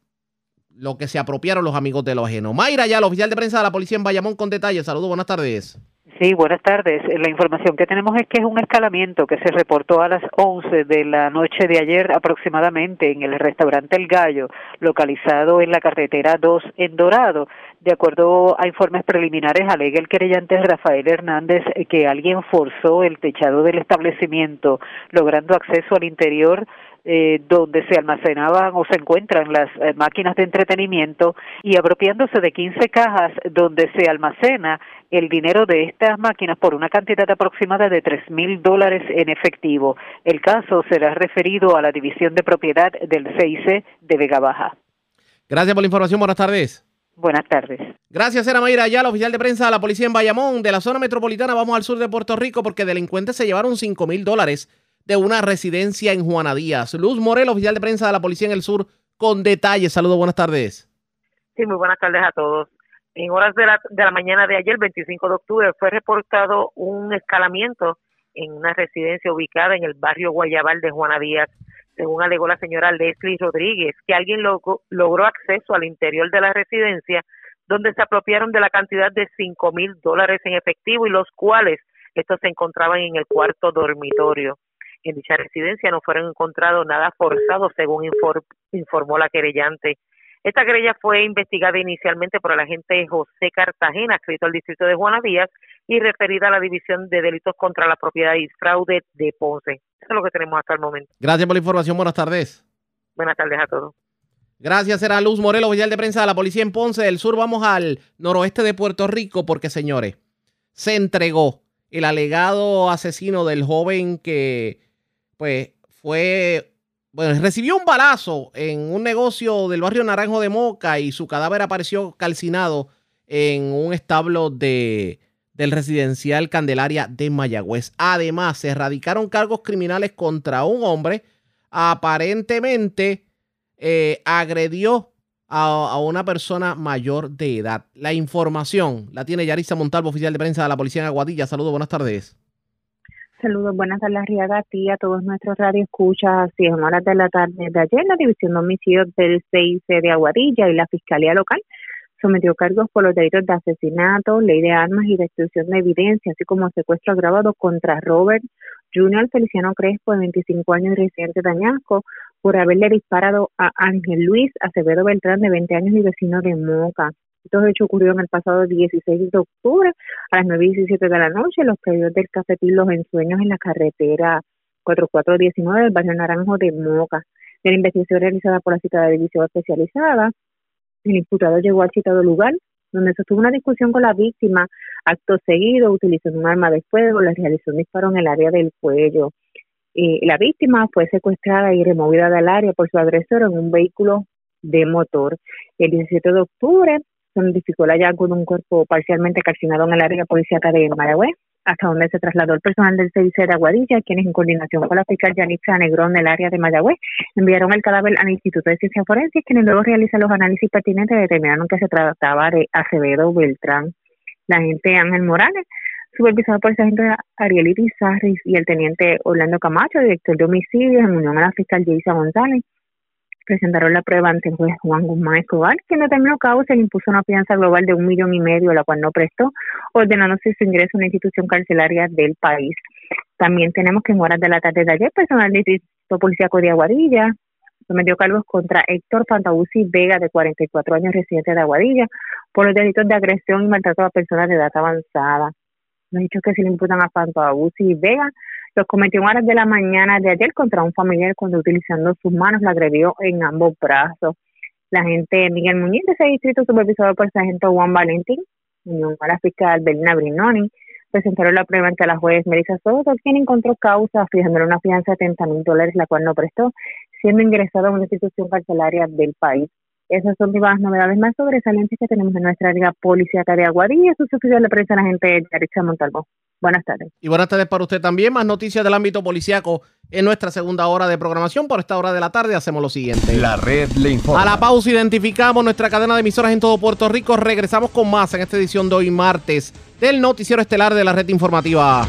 lo que se apropiaron los amigos de lo ajeno. Mayra, ya, el oficial de prensa de la policía en Bayamón con detalles. Saludos, buenas tardes. Sí, buenas tardes. La información que tenemos es que es un escalamiento que se reportó a las 11 de la noche de ayer aproximadamente en el restaurante El Gallo, localizado en la carretera 2 en Dorado. De acuerdo a informes preliminares, alega el querellante Rafael Hernández que alguien forzó el techado del establecimiento, logrando acceso al interior eh, donde se almacenaban o se encuentran las eh, máquinas de entretenimiento y apropiándose de 15 cajas donde se almacena el dinero de estas máquinas por una cantidad aproximada de tres mil dólares en efectivo. El caso será referido a la División de Propiedad del CIC de Vega Baja. Gracias por la información. Buenas tardes. Buenas tardes. Gracias, era Mayra la oficial de prensa de la policía en Bayamón. De la zona metropolitana vamos al sur de Puerto Rico porque delincuentes se llevaron cinco mil dólares de una residencia en Juana Díaz. Luz Morel, oficial de prensa de la Policía en el Sur, con detalles. Saludos, buenas tardes. Sí, muy buenas tardes a todos. En horas de la, de la mañana de ayer, 25 de octubre, fue reportado un escalamiento en una residencia ubicada en el barrio Guayabal de Juana Díaz. Según alegó la señora Leslie Rodríguez, que alguien logró acceso al interior de la residencia, donde se apropiaron de la cantidad de cinco mil dólares en efectivo y los cuales estos se encontraban en el cuarto dormitorio en dicha residencia no fueron encontrados nada forzado, según informó la querellante. Esta querella fue investigada inicialmente por el agente José Cartagena, escrito al distrito de Juana Díaz, y referida a la División de Delitos contra la Propiedad y Fraude de Ponce. Eso es lo que tenemos hasta el momento. Gracias por la información. Buenas tardes. Buenas tardes a todos. Gracias, era Luz Morelo, oficial de prensa de la policía en Ponce del Sur. Vamos al noroeste de Puerto Rico porque, señores, se entregó el alegado asesino del joven que pues fue, bueno, recibió un balazo en un negocio del barrio Naranjo de Moca y su cadáver apareció calcinado en un establo de, del residencial Candelaria de Mayagüez. Además, se erradicaron cargos criminales contra un hombre, aparentemente eh, agredió a, a, una persona mayor de edad. La información la tiene Yarisa Montalvo, oficial de prensa de la Policía en Aguadilla. Saludos, buenas tardes. Saludos, buenas tardes, Riaga, a ti, a todos nuestros radioescuchas. Así en horas de la tarde de ayer, la División de Homicidios del CIC de Aguadilla y la Fiscalía Local sometió cargos por los delitos de asesinato, ley de armas y destrucción de evidencia, así como secuestro agravado contra Robert Junior Feliciano Crespo, de 25 años y residente de Añasco, por haberle disparado a Ángel Luis Acevedo Beltrán, de 20 años y vecino de Moca. Estos hechos ocurrieron el pasado 16 de octubre a las 9 y 17 de la noche en los predios del Cafetín Los Ensueños en la carretera 4419 del barrio Naranjo de Moca. De la investigación realizada por la citada división especializada, el imputado llegó al citado lugar donde sostuvo una discusión con la víctima. Acto seguido, utilizó un arma de fuego, le realizó un disparo en el área del cuello. Y la víctima fue secuestrada y removida del área por su agresor en un vehículo de motor. El 17 de octubre, notificó el hallazgo de un cuerpo parcialmente calcinado en el área policíaca de Mayagüez, hasta donde se trasladó el personal del servicio de Aguadilla, quienes en coordinación con la fiscal Yanitza Negrón del área de Mayagüez enviaron el cadáver al Instituto de Ciencias Forenses, quienes luego realizan los análisis pertinentes y determinaron que se trataba de Acevedo Beltrán. La agente Ángel Morales, supervisado por el sargento Ariel Irizarris y el teniente Orlando Camacho, director de homicidios, en unión a la fiscal Jaisa González, presentaron la prueba ante el juez Juan Guzmán Escobar, quien determinó causa y impuso una fianza global de un millón y medio, la cual no prestó, ordenándose su ingreso a una institución carcelaria del país. También tenemos que en horas de la tarde de ayer, personal del Distrito Policíaco de Aguadilla sometió cargos contra Héctor Fantabusi Vega, de 44 años, residente de Aguadilla, por los delitos de agresión y maltrato a personas de edad avanzada. Los hechos que se le imputan a Fantabusi Vega los cometió en horas de la mañana de ayer contra un familiar cuando utilizando sus manos la agredió en ambos brazos. La agente Miguel Muñiz de ese distrito, supervisado por el sargento Juan Valentín, unión a la fiscal Belina Brinoni, presentaron la prueba ante la juez Melissa Soto, quien encontró causa fijándole una fianza de 30 mil dólares, la cual no prestó, siendo ingresado a una institución carcelaria del país. Esas son las novedades más sobresalientes que tenemos en nuestra área policíaca de Aguadilla. Su oficial de prensa, la gente Yaritza Montalvo. Buenas tardes. Y buenas tardes para usted también. Más noticias del ámbito policíaco en nuestra segunda hora de programación. Por esta hora de la tarde hacemos lo siguiente. La red le informa. A la pausa identificamos nuestra cadena de emisoras en todo Puerto Rico. Regresamos con más en esta edición de hoy martes del noticiero estelar de la red informativa.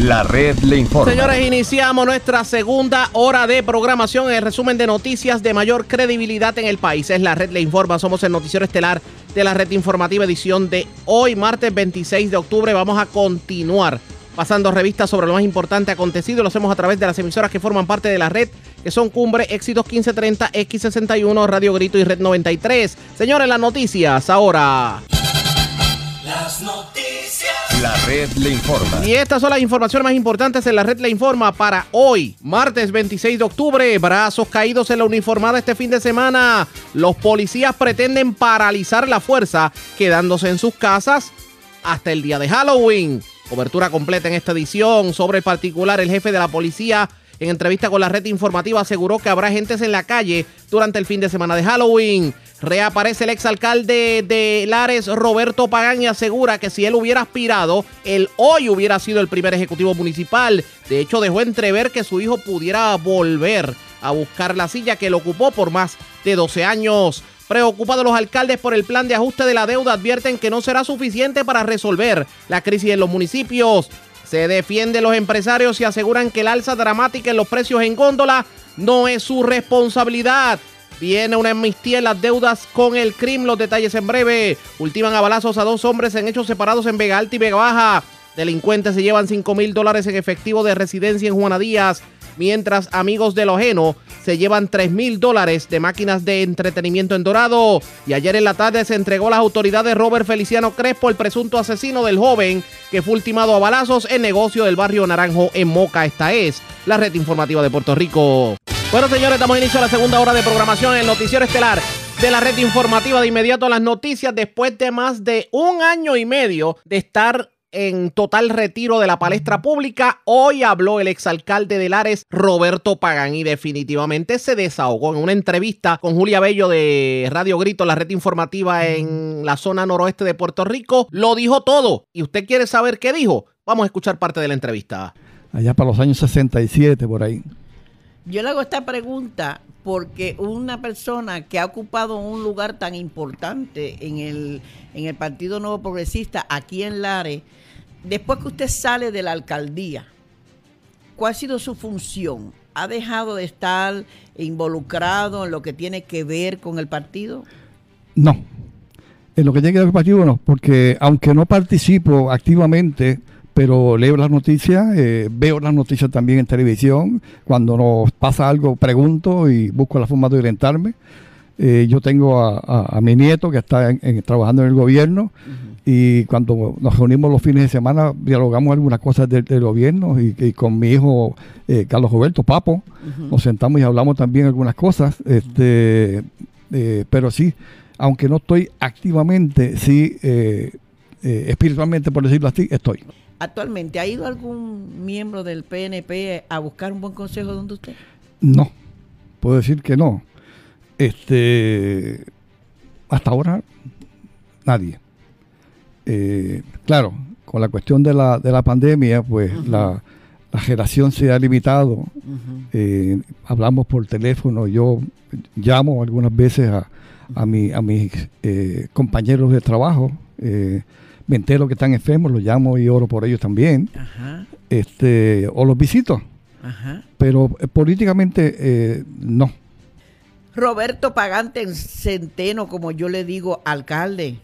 La red le informa. Señores, iniciamos nuestra segunda hora de programación. El resumen de noticias de mayor credibilidad en el país. Es la red le informa. Somos el noticiero estelar de la red informativa edición de hoy, martes 26 de octubre. Vamos a continuar pasando revistas sobre lo más importante acontecido. Lo hacemos a través de las emisoras que forman parte de la red, que son Cumbre, Éxitos 1530, X61, Radio Grito y Red 93. Señores, las noticias ahora. Las noticias. La red le informa. Y estas son las informaciones más importantes en la red le informa para hoy, martes 26 de octubre. Brazos caídos en la uniformada este fin de semana. Los policías pretenden paralizar la fuerza, quedándose en sus casas hasta el día de Halloween. Cobertura completa en esta edición. Sobre el particular, el jefe de la policía en entrevista con la red informativa aseguró que habrá gentes en la calle durante el fin de semana de Halloween. Reaparece el exalcalde de Lares, Roberto Pagán, y asegura que si él hubiera aspirado, él hoy hubiera sido el primer ejecutivo municipal. De hecho, dejó entrever que su hijo pudiera volver a buscar la silla que lo ocupó por más de 12 años. Preocupados los alcaldes por el plan de ajuste de la deuda, advierten que no será suficiente para resolver la crisis en los municipios. Se defienden los empresarios y aseguran que el alza dramática en los precios en góndola no es su responsabilidad. Viene una amnistía en las deudas con el crimen. Los detalles en breve. Ultiman a balazos a dos hombres en hechos separados en Vega Alta y Vega Baja. Delincuentes se llevan 5 mil dólares en efectivo de residencia en Juana Díaz. Mientras amigos de lo ajeno se llevan 3 mil dólares de máquinas de entretenimiento en Dorado. Y ayer en la tarde se entregó a las autoridades Robert Feliciano Crespo, el presunto asesino del joven que fue ultimado a balazos en negocio del barrio Naranjo en Moca. Esta es la red informativa de Puerto Rico. Bueno, señores, damos inicio a la segunda hora de programación en el noticiero estelar de la red informativa de inmediato las noticias después de más de un año y medio de estar en total retiro de la palestra pública. Hoy habló el exalcalde de Lares, Roberto Pagán, y definitivamente se desahogó en una entrevista con Julia Bello de Radio Grito, la red informativa en la zona noroeste de Puerto Rico. Lo dijo todo. ¿Y usted quiere saber qué dijo? Vamos a escuchar parte de la entrevista. Allá para los años 67, por ahí. Yo le hago esta pregunta porque una persona que ha ocupado un lugar tan importante en el, en el Partido Nuevo Progresista aquí en Lares, después que usted sale de la alcaldía, ¿cuál ha sido su función? ¿Ha dejado de estar involucrado en lo que tiene que ver con el partido? No. En lo que tiene que ver con el partido no, porque aunque no participo activamente, pero leo las noticias, eh, veo las noticias también en televisión. Cuando nos pasa algo, pregunto y busco la forma de orientarme. Eh, yo tengo a, mi nieto que está trabajando en el gobierno y cuando nos reunimos los fines de semana dialogamos algunas cosas del, gobierno y, con mi hijo eh, Carlos Roberto Papo nos sentamos y hablamos también algunas cosas. Este, pero sí, aunque no estoy activamente, sí espiritualmente, por decirlo así, estoy. Actualmente, ¿ha ido algún miembro del PNP a buscar un buen consejo donde usted? No, puedo decir que no. Este, hasta ahora, nadie. Eh, claro, con la cuestión de la, de la pandemia, pues la, generación se ha limitado. Eh, hablamos por teléfono, yo llamo algunas veces a, a, mi, a mis eh, compañeros de trabajo me entero que están enfermos, los llamo y oro por ellos también. Este, o los visito. Pero eh, políticamente eh, no. Roberto Pagante Centeno, como yo le digo, alcalde,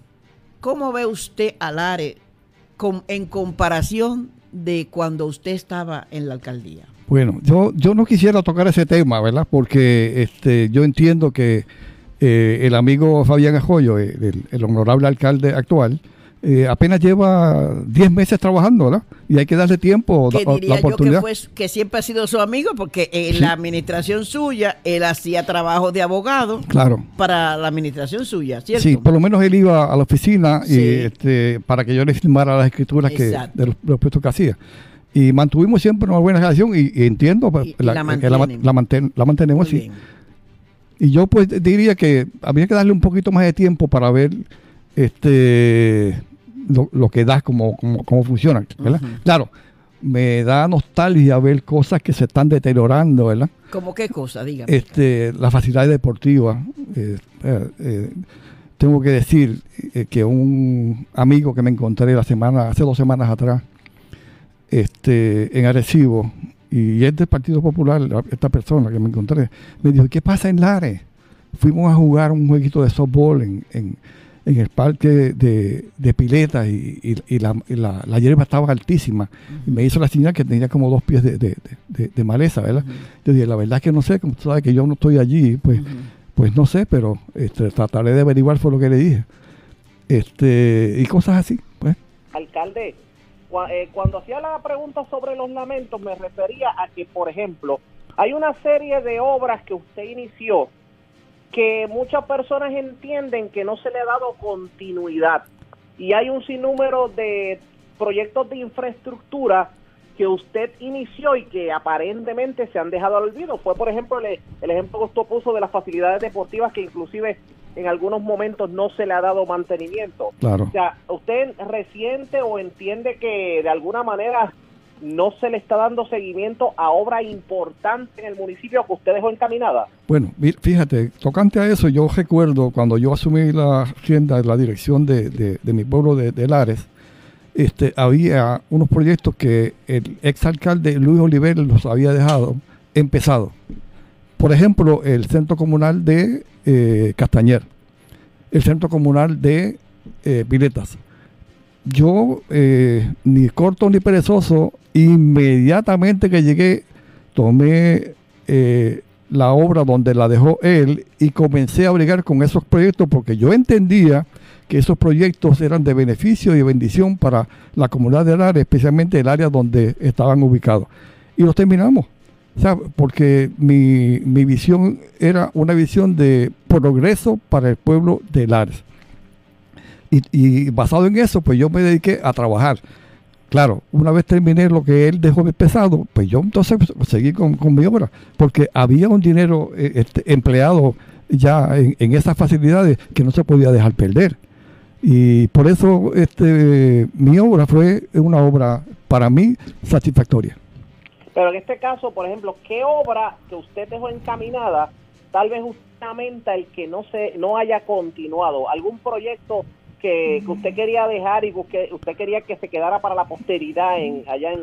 ¿cómo ve usted al ARE en comparación de cuando usted estaba en la alcaldía? Bueno, yo, yo no quisiera tocar ese tema, ¿verdad? Porque este, yo entiendo que eh, el amigo Fabián Ajoyo, el, el honorable alcalde actual, eh, apenas lleva 10 meses trabajando, ¿verdad? Y hay que darle tiempo, que la, diría la oportunidad. Yo que, fue, que siempre ha sido su amigo, porque en la administración suya, él hacía trabajo de abogado Claro. para la administración suya, ¿cierto? Sí, por lo menos él iba a la oficina Sí. y, este, para que yo le firmara las escrituras que, de los, los puestos que hacía. Y mantuvimos siempre una buena relación y, y entiendo pues, Y- la que la, mantienen. la manten- la mantenemos sí. Y yo pues diría que habría que darle un poquito más de tiempo para ver este lo, lo que da, cómo, cómo, cómo funciona. ¿verdad? Claro, me da nostalgia ver cosas que se están deteriorando, ¿verdad? ¿Cómo qué cosa? Dígame. Este, las facilidades deportivas. eh, eh, eh, tengo que decir que un amigo que me encontré la semana, hace dos semanas atrás, este, en Arecibo, y es del Partido Popular, la- esta persona que me encontré, me dijo, ¿qué pasa en Lares? Fuimos a jugar un jueguito de softball en, en- en el parque de, de piletas y, y- y la, y la- la hierba estaba altísima. Y me hizo la señal que tenía como dos pies de, de- de- de maleza, ¿verdad? Yo dije, la verdad es que no sé, como tú sabes que yo no estoy allí, pues, pues no sé, pero este, trataré de averiguar fue lo que le dije. Este, y cosas así, pues. alcalde, cua- eh, cuando hacía la pregunta sobre los lamentos, me refería a que, por ejemplo, hay una serie de obras que usted inició que muchas personas entienden que no se le ha dado continuidad. Y hay un sinnúmero de proyectos de infraestructura que usted inició y que aparentemente se han dejado al olvido. Fue, por ejemplo, el, el ejemplo que usted puso de las facilidades deportivas que inclusive en algunos momentos no se le ha dado mantenimiento. Claro. O sea, ¿usted resiente o entiende que de alguna manera no se le está dando seguimiento a obra importante en el municipio que usted dejó encaminada? Bueno, fíjate, tocante a eso, yo recuerdo cuando yo asumí la rienda, la dirección de, de- de mi pueblo de, de Lares, este, había unos proyectos que el exalcalde Luis Oliver los había dejado empezado. Por ejemplo, el centro comunal de eh, Castañer, el centro comunal de eh, Piletas. Yo, eh, ni corto ni perezoso, inmediatamente que llegué, tomé eh, la obra donde la dejó él y comencé a brigar con esos proyectos porque yo entendía que esos proyectos eran de beneficio y bendición para la comunidad del área, especialmente el área donde estaban ubicados. Y los terminamos. Sea, porque mi, mi visión era una visión de progreso para el pueblo de Lares. Y, basado en eso, pues yo me dediqué a trabajar. Claro, una vez terminé lo que él dejó pesado, pues yo entonces seguí con, con mi obra, porque había un dinero eh, este, empleado ya en, en esas facilidades que no se podía dejar perder. Y por eso este, mi obra fue una obra para mí satisfactoria. Pero en este caso, por ejemplo, ¿qué obra que usted dejó encaminada tal vez usted lamenta el que no se no haya continuado? ¿Algún proyecto que, que usted quería dejar y que usted, quería que se quedara para la posteridad en allá en,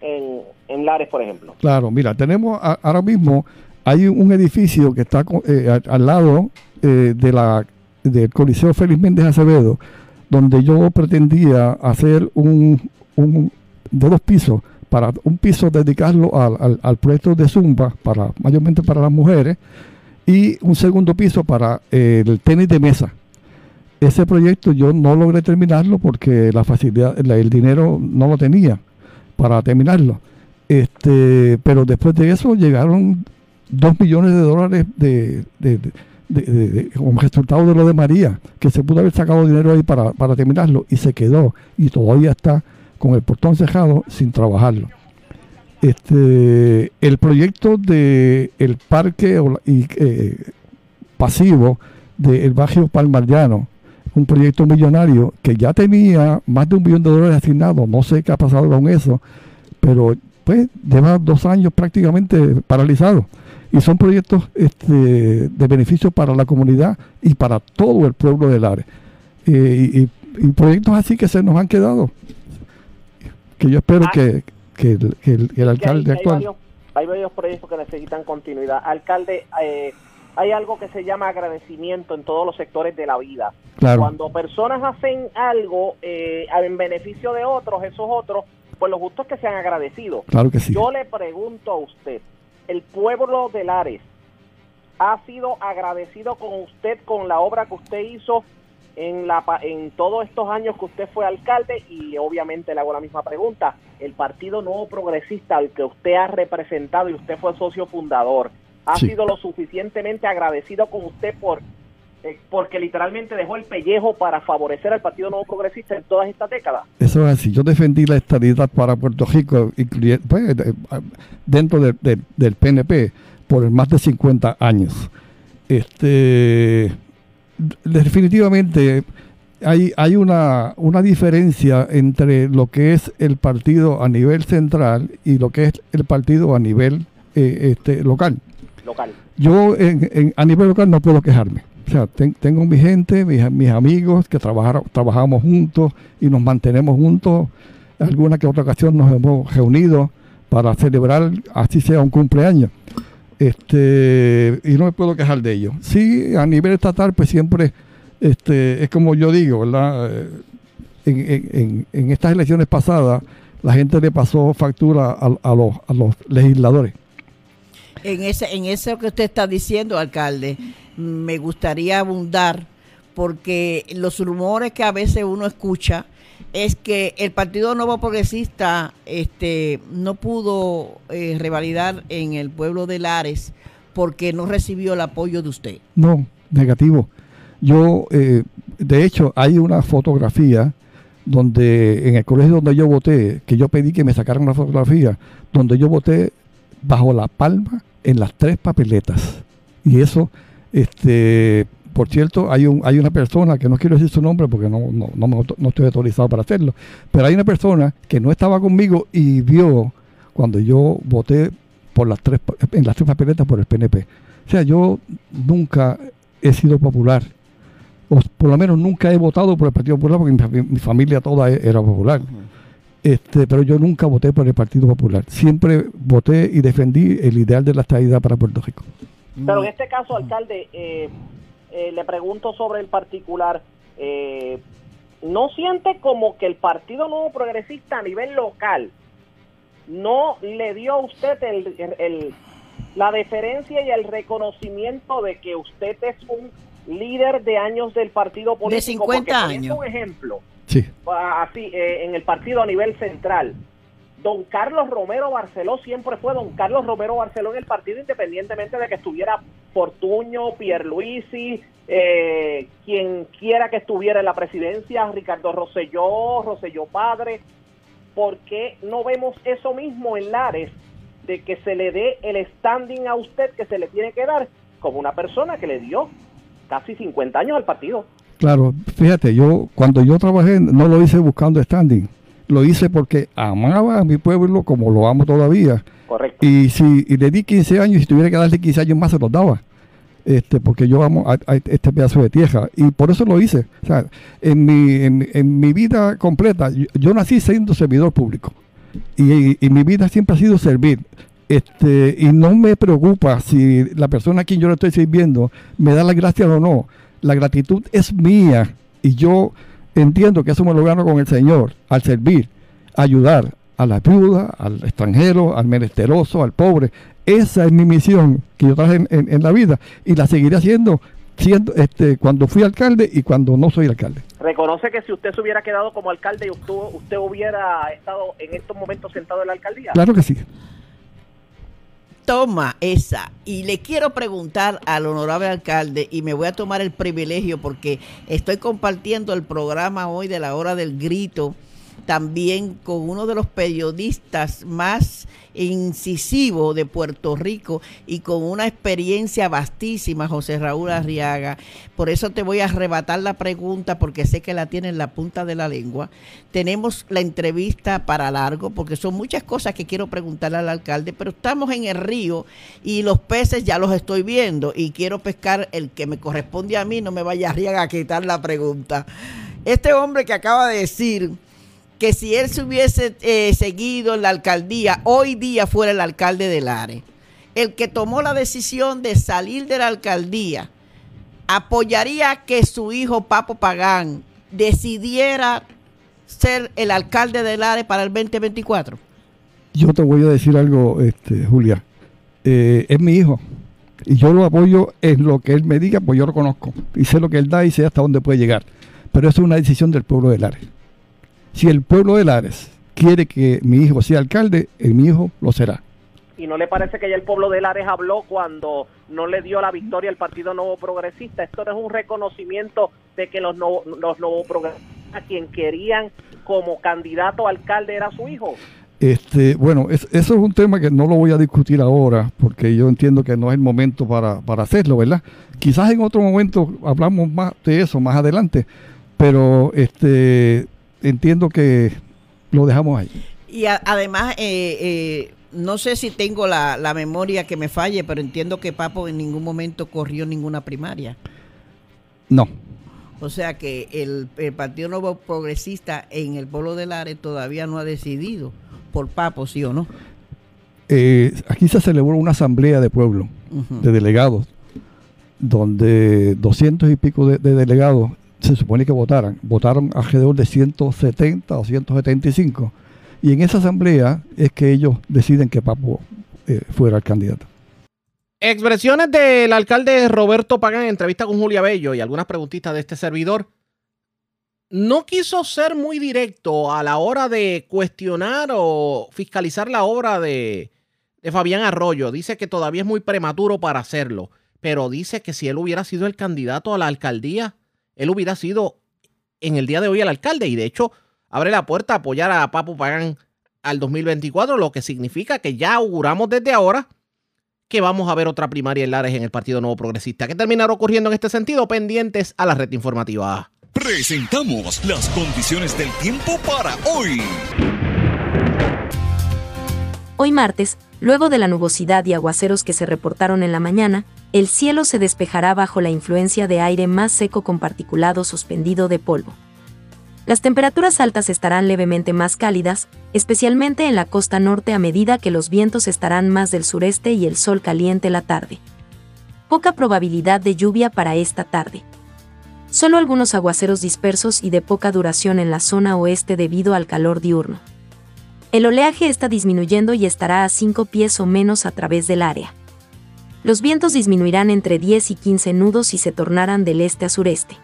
en, en Lares, por ejemplo? Claro, mira, tenemos ahora mismo, hay un edificio que está eh, al, lado eh, de la, del Coliseo Félix Méndez Acevedo, donde yo pretendía hacer un, un de dos pisos, para un piso dedicarlo al, al- al proyecto de Zumba, para, mayormente para las mujeres, y un segundo piso para eh, el tenis de mesa. Ese proyecto yo no logré terminarlo porque la facilidad, el dinero no lo tenía para terminarlo. Este, pero después de eso llegaron dos millones de dólares de, de- de- como resultado de lo de María, que se pudo haber sacado dinero ahí para, para terminarlo y se quedó y todavía está con el portón cerrado sin trabajarlo. Este, el proyecto de parque y, eh, pasivo del barrio Palmarllano, un proyecto millonario que ya tenía más de un millón de dólares asignados, no sé qué ha pasado con eso, pero pues lleva dos años prácticamente paralizado. Y son proyectos este, de beneficio para la comunidad y para todo el pueblo del área. Eh, y, y- y proyectos así que se nos han quedado, que yo espero que, que el, que el- que el Que hay- alcalde hay, actual... varios, hay varios proyectos que necesitan continuidad. Alcalde, eh, hay algo que se llama agradecimiento en todos los sectores de la vida. Claro. Cuando personas hacen algo eh, en beneficio de otros, esos otros, pues pues lo justo es que sean agradecidos. Claro que sí. Yo le pregunto a usted, ¿el pueblo de Lares ha sido agradecido con usted con la obra que usted hizo en, la, en todos estos años que usted fue alcalde? Y obviamente le hago la misma pregunta, el Partido Nuevo Progresista al que usted ha representado y usted fue socio fundador, ¿ha Sí. sido lo suficientemente agradecido con usted por eh, porque literalmente dejó el pellejo para favorecer al Partido Nuevo Progresista en todas estas décadas? Eso es así. Yo defendí la estabilidad para Puerto Rico pues, de- dentro de- de- del PNP por más de 50 años. Este, definitivamente hay, hay una, una diferencia entre lo que es el partido a nivel central y lo que es el partido a nivel eh, este, local. Local. Yo en- a nivel local no puedo quejarme. O sea, ten- tengo mi gente, mis, amigos que trabajaron, trabajamos juntos y nos mantenemos juntos. Alguna que otra ocasión nos hemos reunido para celebrar, así sea un cumpleaños. Este, y no me puedo quejar de ello. Sí, a nivel estatal, pues siempre este, es como yo digo, ¿verdad? Eh, En, estas elecciones pasadas, la gente le pasó factura a los legisladores. En ese, en eso que usted está diciendo, alcalde, me gustaría abundar porque los rumores que a veces uno escucha es que el Partido Nuevo Progresista este, no pudo eh, revalidar en el pueblo de Lares porque no recibió el apoyo de usted. No, negativo. Yo, eh, de hecho, hay una fotografía donde en el colegio donde yo voté, que yo pedí que me sacaran una fotografía, donde yo voté bajo la palma en las tres papeletas. Y eso, este, por cierto, hay un, hay una persona que no quiero decir su nombre porque no, no, no, me estoy autorizado para hacerlo, pero hay una persona que no estaba conmigo y vio cuando yo voté por las tres en las tres papeletas por el PNP. O sea, yo nunca he sido popular. O por lo menos nunca he votado por el Partido Popular porque mi familia toda e- era popular. Este, pero yo nunca voté por el Partido Popular. Siempre voté y defendí el ideal de la estabilidad para Puerto Rico. Pero en este caso, alcalde, eh, eh, le pregunto sobre el particular. eh, ¿No siente como que el Partido Nuevo Progresista a nivel local no le dio a usted el, el- la deferencia y el reconocimiento de que usted es un líder de años del partido político? 50 Porque poniendo años. un ejemplo, Sí. ah, así, eh, en el partido a nivel central. Don Carlos Romero Barceló siempre fue don Carlos Romero Barceló en el partido, independientemente de que estuviera Fortuño, Pierluisi, eh, quien quiera que estuviera en la presidencia, Ricardo Rosselló, Rosselló Padre. ¿Por qué no vemos eso mismo en Lares, de que se le dé el standing a usted que se le tiene que dar como una persona que le dio casi 50 años al partido? Claro, fíjate, yo cuando yo trabajé no lo hice buscando standing, lo hice porque amaba a mi pueblo como lo amo todavía. Correcto. Y si y le di 15 años y si tuviera que darle 15 años más se los daba. Este, porque yo amo a, a este pedazo de tierra y por eso lo hice. O sea, en mi, en, mi- en mi vida completa, yo, yo nací siendo servidor público y, y mi vida siempre ha sido servir. Este, y no me preocupa si la persona a quien yo le estoy sirviendo me da las gracias o no. La gratitud es mía y yo entiendo que eso me lo gano con el Señor al servir, ayudar a la viuda, al extranjero, al menesteroso, al pobre. Esa es mi misión que yo traje en, en- en la vida y la seguiré haciendo siendo, este, cuando fui alcalde y cuando no soy alcalde. ¿Reconoce que si usted se hubiera quedado como alcalde y usted, usted hubiera estado en estos momentos sentado en la alcaldía? Claro que sí. Toma esa. Y le quiero preguntar al honorable alcalde, y me voy a tomar el privilegio porque estoy compartiendo el programa hoy de la hora del grito, también con uno de los periodistas más incisivos de Puerto Rico y con una experiencia vastísima, José Raúl Arriaga. Por eso te voy a arrebatar la pregunta porque sé que la tiene en la punta de la lengua. Tenemos la entrevista para largo porque son muchas cosas que quiero preguntarle al alcalde, pero estamos en el río y los peces ya los estoy viendo y quiero pescar el que me corresponde a mí, no me vaya Arriaga a quitar la pregunta. Este hombre que acaba de decir que si él se hubiese eh, seguido la alcaldía, hoy día fuera el alcalde de Lares. El que tomó la decisión de salir de la alcaldía apoyaría que su hijo Papo Pagán decidiera ser el alcalde de Lares para el 2024? Yo te voy a decir algo, este, Julia. Eh, es mi hijo. Y yo lo apoyo en lo que él me diga, pues yo lo conozco. Y sé lo que él da y sé hasta dónde puede llegar. Pero eso es una decisión del pueblo de Lares. Si el pueblo de Lares quiere que mi hijo sea alcalde, el mi hijo lo será. ¿Y no le parece que ya el pueblo de Lares habló cuando no le dio la victoria al Partido Nuevo Progresista? Esto no es un reconocimiento de que los, nuevos los Nuevo Progresistas, a quien querían como candidato a alcalde, era su hijo. Este, bueno, eso es un tema que no lo voy a discutir ahora, porque yo entiendo que no es el momento para, para hacerlo, ¿verdad? Quizás en otro momento hablamos más de eso más adelante, pero este, entiendo que lo dejamos ahí. Y además, eh, eh, no sé si tengo la, la, memoria que me falle, pero entiendo que Papo en ningún momento corrió ninguna primaria. No. O sea que el, el Partido Nuevo Progresista en el pueblo del Lares todavía no ha decidido por Papo, ¿sí o no? Eh, aquí se celebró una asamblea de pueblo, de delegados, donde 200 y pico de, delegados se supone que votaran. Votaron alrededor de 170 o 175. Y en esa asamblea es que ellos deciden que Papo eh, fuera el candidato. Expresiones del alcalde Roberto Pagán en entrevista con Julia Bello y algunas preguntitas de este servidor no quiso ser muy directo a la hora de cuestionar o fiscalizar la obra de, Fabián Arroyo. Dice que todavía es muy prematuro para hacerlo, pero dice que si él hubiera sido el candidato a la alcaldía, él hubiera sido en el día de hoy el alcalde y de hecho abre la puerta a apoyar a Papo Pagán al 2024, lo que significa que ya auguramos desde ahora que vamos a ver otra primaria en Lares en el Partido Nuevo Progresista. ¿Qué terminará ocurriendo en este sentido? Pendientes a la red informativa. Presentamos las condiciones del tiempo para hoy. Hoy martes, luego de la nubosidad y aguaceros que se reportaron en la mañana, el cielo se despejará bajo la influencia de aire más seco con particulado suspendido de polvo. Las temperaturas altas estarán levemente más cálidas, especialmente en la costa norte a medida que los vientos estarán más del sureste y el sol caliente la tarde. Poca probabilidad de lluvia para esta tarde solo algunos aguaceros dispersos y de poca duración en la zona oeste debido al calor diurno. El oleaje está disminuyendo y estará a 5 pies o menos a través del área. Los vientos disminuirán entre 10 y 15 nudos y se tornarán del este a sureste.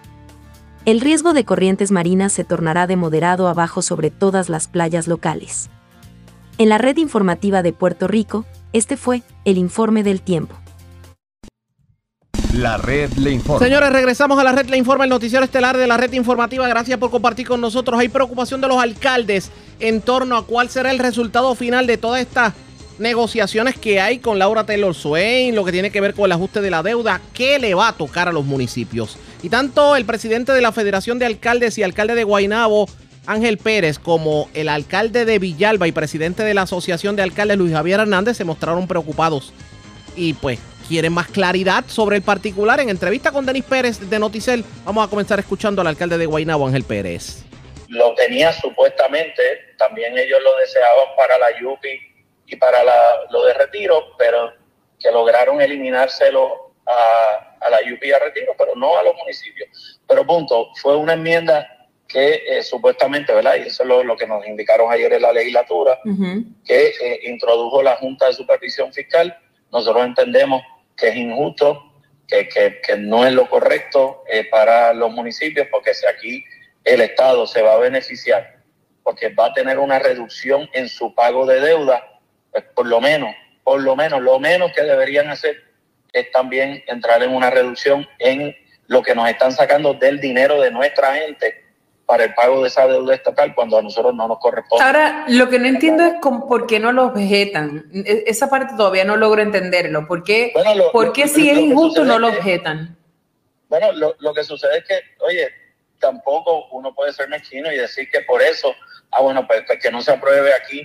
El riesgo de corrientes marinas se tornará de moderado a bajo sobre todas las playas locales. En la red informativa de Puerto Rico, este fue el informe del tiempo. La red le informa. Señores, regresamos a la red le informa, el noticiero estelar de la red informativa. Gracias por compartir con nosotros. Hay preocupación de los alcaldes en torno a cuál será el resultado final de todas estas negociaciones que hay con Laura Taylor Swain, lo que tiene que ver con el ajuste de la deuda, qué le va a tocar a los municipios. Y tanto el presidente de la Federación de Alcaldes y alcalde de Guaynabo, Ángel Pérez, como el alcalde de Villalba y presidente de la Asociación de Alcaldes, Luis Javier Hernández, se mostraron preocupados. Y pues quieren más claridad sobre el particular. En entrevista con Denis Pérez de Noticel, vamos a comenzar escuchando al alcalde de Guaynabo, Ángel Pérez. Lo tenía supuestamente, también ellos lo deseaban para la YUPI y para la, lo de retiro, pero que lograron eliminárselo a, a la y a retiro, pero no a los municipios. Pero punto, fue una enmienda que eh, supuestamente, ¿verdad? Y eso es lo, que nos indicaron ayer en la legislatura, que eh, introdujo la Junta de Supervisión Fiscal. Nosotros entendemos que es injusto, que, que, no es lo correcto eh, para los municipios, porque si aquí el Estado se va a beneficiar, porque va a tener una reducción en su pago de deuda, pues por lo menos, por lo menos, lo menos que deberían hacer es también entrar en una reducción en lo que nos están sacando del dinero de nuestra gente para el pago de esa deuda estatal cuando a nosotros no nos corresponde. Ahora, lo que no entiendo es por qué no los objetan. E, esa parte todavía no logro entenderlo. ¿Por qué, si es injusto no lo objetan? bueno, lo, que sucede es que, oye, tampoco uno puede ser mezquino y decir que por eso, ah, bueno, pues, pues que no se apruebe aquí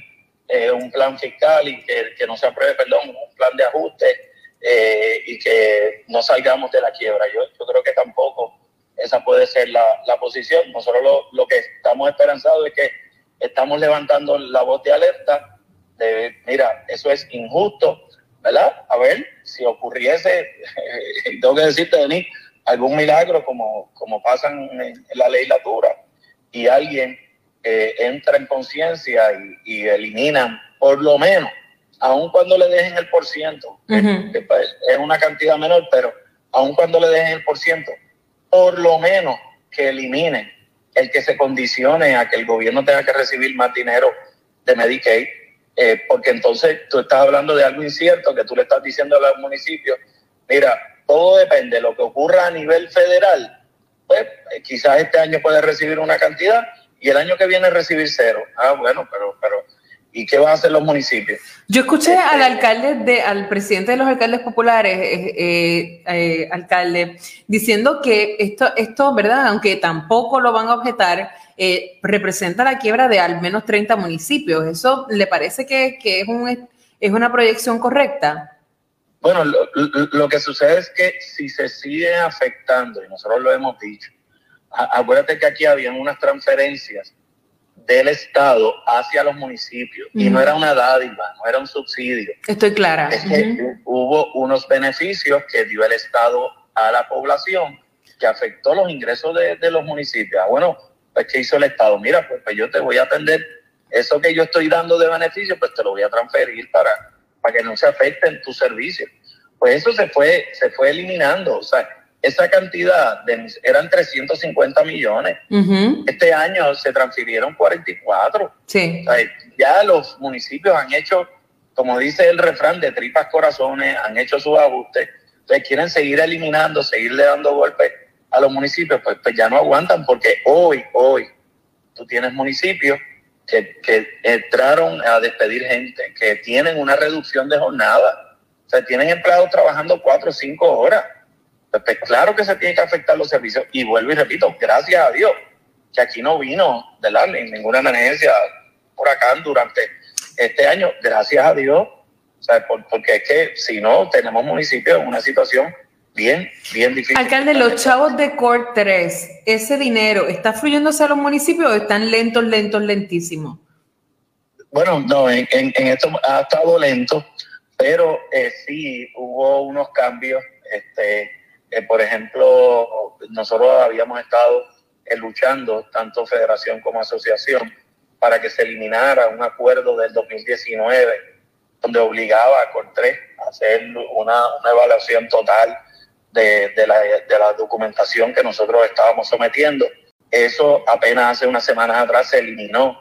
eh, un plan fiscal y que, no se apruebe, perdón, un plan de ajuste eh, y que no salgamos de la quiebra. Yo, yo creo que tampoco esa puede ser la, posición. Nosotros lo, que estamos esperanzados es que estamos levantando la voz de alerta de, mira, eso es injusto, ¿verdad? A ver, si ocurriese, (laughs) tengo que decirte, Denis, algún milagro como, como pasan en, la legislatura y alguien eh, entra en conciencia y, eliminan por lo menos, aun cuando le dejen el por ciento, pues, es una cantidad menor, pero aun cuando le dejen el por ciento, por lo menos que eliminen el que se condicione a que el gobierno tenga que recibir más dinero de Medicaid, eh, porque entonces tú estás hablando de algo incierto que tú le estás diciendo a los municipios, mira, todo depende de lo que ocurra a nivel federal, pues eh, quizás este año puede recibir una cantidad y el año que viene recibir cero. Ah, bueno, pero, pero ¿y qué van a hacer los municipios? Yo escuché al este, alcalde, de, al presidente de los alcaldes populares, eh, eh, alcalde, diciendo que esto, esto, ¿verdad? Aunque tampoco lo van a objetar, representa la quiebra de al menos 30 municipios. ¿Eso le parece que, que es, un, es una proyección correcta? Bueno, lo, que sucede es que si se sigue afectando, y nosotros lo hemos dicho, acuérdate que aquí habían unas transferencias del Estado hacia los municipios y no era una dádiva, no era un subsidio. Estoy clara. Es que hubo unos beneficios que dio el Estado a la población que afectó los ingresos de, los municipios. Ah, bueno, pues ¿qué hizo el Estado? Mira, pues, pues yo te voy a atender eso que yo estoy dando de beneficio, pues te lo voy a transferir para para que no se afecten tus servicios. Pues eso se fue, se fue eliminando. O sea, esa cantidad de, eran 350 millones. Este año se transfirieron 44. Sí. ya los municipios han hecho, como dice el refrán, de tripas corazones, han hecho sus ajustes. Entonces quieren seguir eliminando, seguirle dando golpes a los municipios, pues, pues ya no aguantan porque hoy, hoy, tú tienes municipios que, entraron a despedir gente, que tienen una reducción de jornada, o sea, tienen empleados trabajando cuatro o cinco horas. Claro que se tiene que afectar los servicios. Y vuelvo y repito, gracias a Dios, que aquí no vino de la, ninguna emergencia por acá durante este año, gracias a Dios, porque es que si no, tenemos municipios en una situación bien, bien difícil. Alcalde, los chavos de Cort 3, ¿ese dinero está fluyéndose a los municipios o están lentos, lentos, lentísimos? Bueno, no, en, esto ha estado lento, pero eh, sí hubo unos cambios. Este, por ejemplo, nosotros habíamos estado eh, luchando, tanto federación como asociación, para que se eliminara un acuerdo del 2019 donde obligaba a Cortés a hacer una, evaluación total de, la, documentación que nosotros estábamos sometiendo. Eso apenas hace unas semanas atrás se eliminó.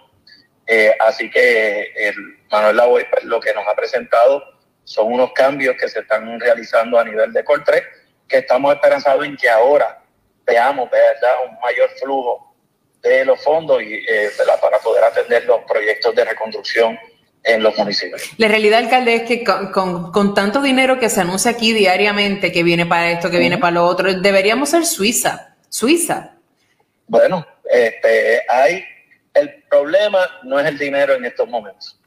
Eh, así que el Manuel Lavoy pues, lo que nos ha presentado son unos cambios que se están realizando a nivel de Coltre, que estamos esperanzados en que ahora veamos ¿verdad? un mayor flujo de los fondos y, eh, para poder atender los proyectos de reconstrucción en los municipios. La realidad, alcalde, es que con, tanto dinero que se anuncia aquí diariamente, que viene para esto, que viene para lo otro, deberíamos ser Suiza. Suiza. Bueno, este, hay el problema no es el dinero en estos momentos.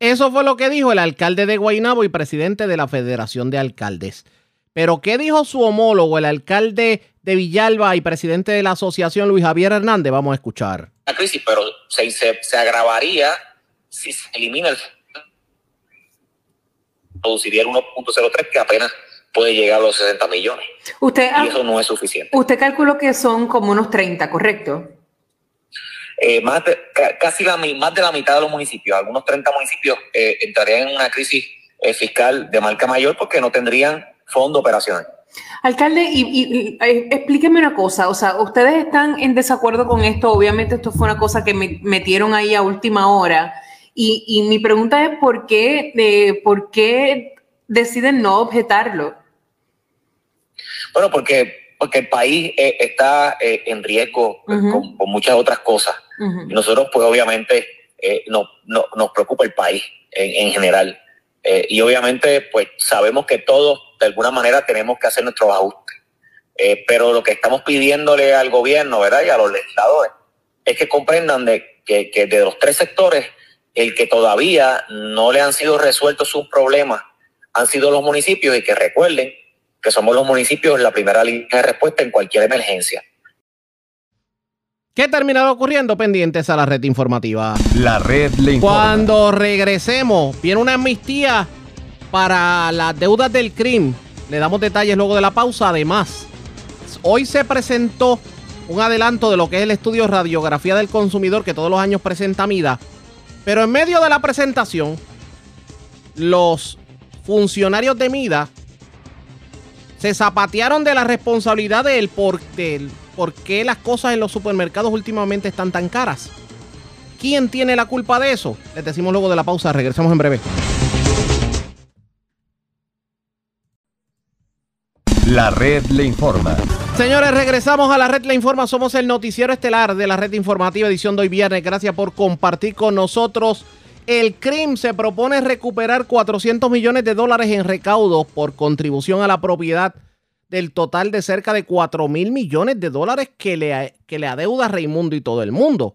Eso fue lo que dijo el alcalde de Guaynabo y presidente de la Federación de Alcaldes. Pero ¿qué dijo su homólogo, el alcalde de Villalba y presidente de la asociación Luis Javier Hernández? Vamos a escuchar. La crisis, pero se, se agravaría si se elimina el produciría el 1.03 que apenas puede llegar a los 60 millones. Usted, y eso no es suficiente. Usted calculó que son como unos 30, ¿correcto? Eh, más casi la, más de la mitad de los municipios, algunos 30 municipios eh, entrarían en una crisis eh, fiscal de marca mayor porque no tendrían fondo operacional. Alcalde, y, explíqueme una cosa, o sea, ustedes están en desacuerdo con esto, obviamente esto fue una cosa que me metieron ahí a última hora, y, mi pregunta es por qué, eh, por qué deciden no objetarlo. Bueno, porque, porque el país eh, está eh, en riesgo con, muchas otras cosas. Y nosotros, pues obviamente, no, nos preocupa el país en, en general. y obviamente, pues sabemos que todos, de alguna manera, tenemos que hacer nuestros ajustes. pero lo que estamos pidiéndole al gobierno, ¿verdad? Y a los legisladores, es que comprendan de, que, que de los tres sectores el que todavía no le han sido resueltos sus problemas han sido los municipios y que recuerden que somos los municipios la primera línea de respuesta en cualquier emergencia. ¿Qué ha terminado ocurriendo? Pendientes a la red informativa. La red le informa. Cuando regresemos, viene una amnistía para las deudas del crimen. Le damos detalles luego de la pausa. Además, hoy se presentó un adelanto de lo que es el estudio Radiografía del Consumidor que todos los años presenta MIDA. Pero en medio de la presentación, los funcionarios de MIDA se zapatearon de la responsabilidad del por, del por qué las cosas en los supermercados últimamente están tan caras. ¿Quién tiene la culpa de eso? Les decimos luego de la pausa, regresamos en breve. La red le informa. Señores, regresamos a la red Le Informa. Somos el noticiero estelar de la red informativa edición de hoy viernes. Gracias por compartir con nosotros. El CRIM se propone recuperar 400 millones de dólares en recaudos por contribución a la propiedad del total de cerca de 4 mil millones de dólares que le, que le adeuda Raimundo y todo el mundo.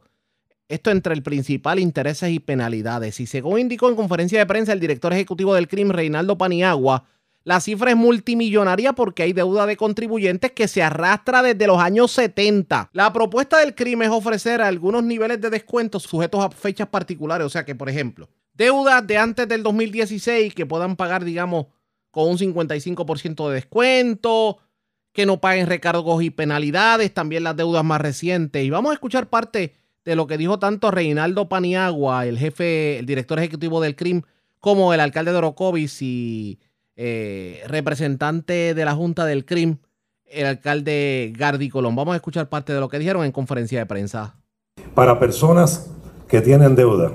Esto entre el principal intereses y penalidades. Y según indicó en conferencia de prensa el director ejecutivo del CRIM, Reinaldo Paniagua, la cifra es multimillonaria porque hay deuda de contribuyentes que se arrastra desde los años 70. La propuesta del crimen es ofrecer algunos niveles de descuentos sujetos a fechas particulares. O sea que, por ejemplo, deudas de antes del 2016 que puedan pagar, digamos, con un 55% de descuento, que no paguen recargos y penalidades, también las deudas más recientes. Y vamos a escuchar parte de lo que dijo tanto Reinaldo Paniagua, el jefe, el director ejecutivo del CRIM, como el alcalde de y eh, representante de la Junta del CRIM, el alcalde Gardi Colón. Vamos a escuchar parte de lo que dijeron en conferencia de prensa. Para personas que tienen deuda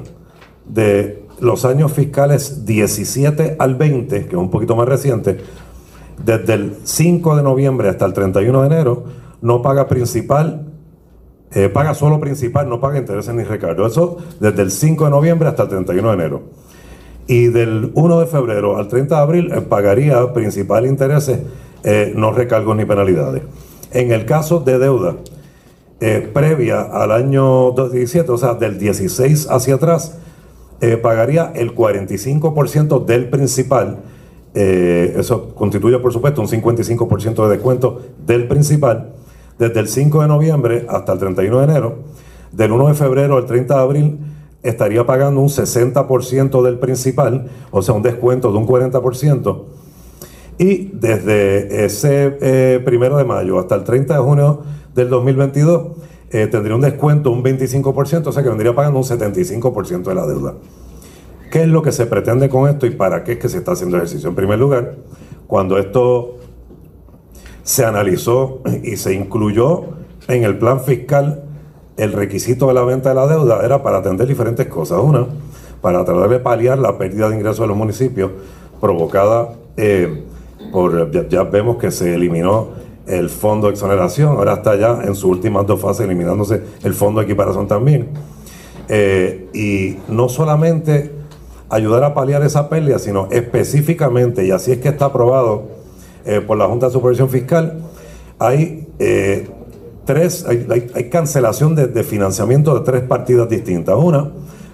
de los años fiscales 17 al 20, que es un poquito más reciente, desde el 5 de noviembre hasta el 31 de enero, no paga principal, eh, paga solo principal, no paga intereses ni recargo. Eso desde el 5 de noviembre hasta el 31 de enero y del 1 de febrero al 30 de abril eh, pagaría principal intereses, eh, no recargos ni penalidades. En el caso de deuda eh, previa al año 2017, o sea, del 16 hacia atrás, pagaría el 45% del principal. eso constituye, por supuesto, un 55% de descuento del principal desde el 5 de noviembre hasta el 31 de enero. Del 1 de febrero al 30 de abril estaría pagando un 60% del principal, o sea, un descuento de un 40%. Y desde ese eh, primero de mayo hasta el 30 de junio del 2022 eh, tendría un descuento un 25%, o sea que vendría pagando un 75% de la deuda. ¿Qué es lo que se pretende con esto y para qué es que se está haciendo ejercicio? En primer lugar, cuando esto se analizó y se incluyó en el plan fiscal el requisito de la venta de la deuda era para atender diferentes cosas. Una, para tratar de paliar la pérdida de ingresos de los municipios provocada eh, por, ya, vemos que se eliminó el fondo de exoneración, ahora está ya en sus últimas dos fases eliminándose el fondo de equiparación también. Eh, y no solamente ayudar a paliar esa pérdida, sino específicamente, y así es que está aprobado eh, por la Junta de Supervisión Fiscal, hay tres, hay, cancelación de, financiamiento de tres partidas distintas. Una,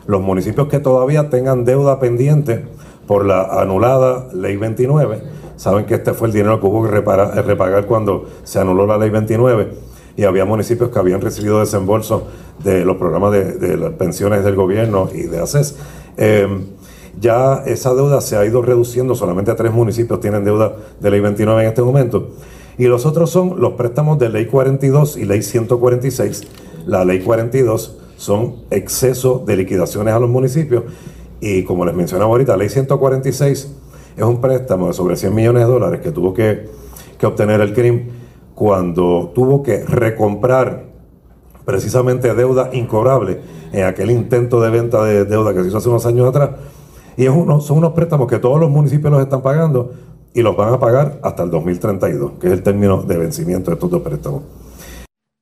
los municipios que todavía tengan deuda pendiente por la anulada ley 29. Saben que este fue el dinero que hubo que repagar cuando se anuló la ley 29 y había municipios que habían recibido desembolso de los programas de, las pensiones del gobierno y de ACES. Em, ya esa deuda se ha ido reduciendo, solamente tres municipios tienen deuda de ley 29 en este momento. Y los otros son los préstamos de ley 42 y ley 146. La ley 42 son exceso de liquidaciones a los municipios y como les mencionaba ahorita, ley 146 es un préstamo de sobre 100 millones de dólares que tuvo que, obtener el CRIM cuando tuvo que recomprar precisamente deuda incobrable en aquel intento de venta de deuda que se hizo hace unos años atrás. Y son unos préstamos que todos los municipios los están pagando y los van a pagar hasta el 2032, que es el término de vencimiento de estos dos préstamos.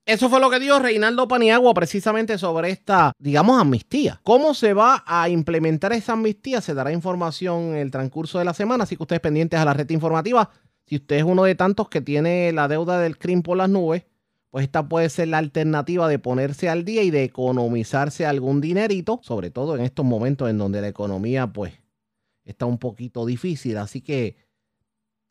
Eso fue lo que dijo Reinaldo Paniagua precisamente sobre esta, digamos, amnistía. ¿Cómo se va a implementar esa amnistía? Se dará información en el transcurso de la semana, así que ustedes pendientes a la red informativa. Si usted es uno de tantos que tiene la deuda del CRIM por las nubes, pues esta puede ser la alternativa de ponerse al día y de economizarse algún dinerito, sobre todo en estos momentos en donde la economía pues está un poquito difícil. Así que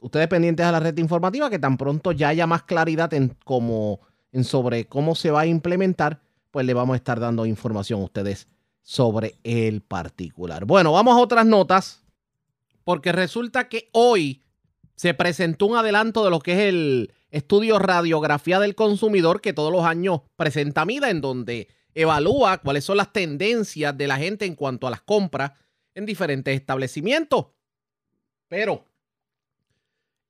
ustedes pendientes a la red informativa, que tan pronto ya haya más claridad en cómo, en sobre cómo se va a implementar, pues le vamos a estar dando información a ustedes sobre el particular. Bueno, vamos a otras notas, porque resulta que hoy se presentó un adelanto de lo que es el, estudio Radiografía del Consumidor que todos los años presenta Mida, en donde evalúa cuáles son las tendencias de la gente en cuanto a las compras en diferentes establecimientos. Pero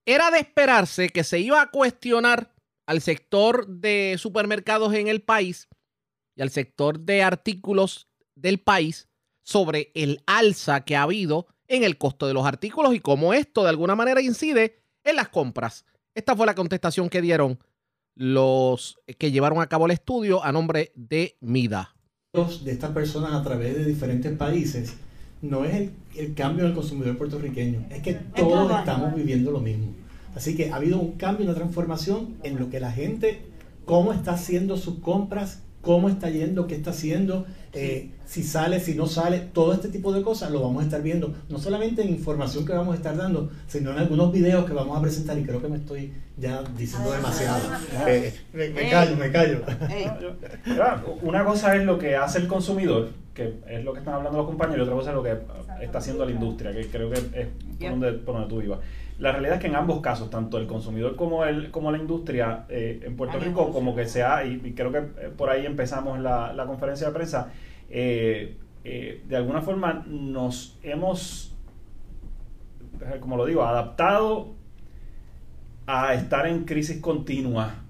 era de esperarse que se iba a cuestionar al sector de supermercados en el país y al sector de artículos del país sobre el alza que ha habido en el costo de los artículos y cómo esto de alguna manera incide en las compras. Esta fue la contestación que dieron los que llevaron a cabo el estudio a nombre de MIDA. De estas personas a través de diferentes países no es el, cambio del consumidor puertorriqueño, es que todos estamos viviendo lo mismo. Así que ha habido un cambio, una transformación en lo que la gente, cómo está haciendo sus compras, cómo está yendo, qué está haciendo, eh, si sale, si no sale, todo este tipo de cosas lo vamos a estar viendo, no solamente en información que vamos a estar dando, sino en algunos videos que vamos a presentar y creo que me estoy ya diciendo demasiado. Eh, me, callo, me callo. Una cosa es lo que hace el consumidor, que es lo que están hablando los compañeros, y otra cosa es lo que está haciendo la industria, que creo que es por donde, por donde tú ibas. La realidad es que en ambos casos, tanto el consumidor como el como la industria eh, en Puerto Rico, como que sea, y, y, creo que eh, por ahí empezamos la, la conferencia de prensa, eh, de alguna forma nos hemos, como lo digo, adaptado a estar en crisis continua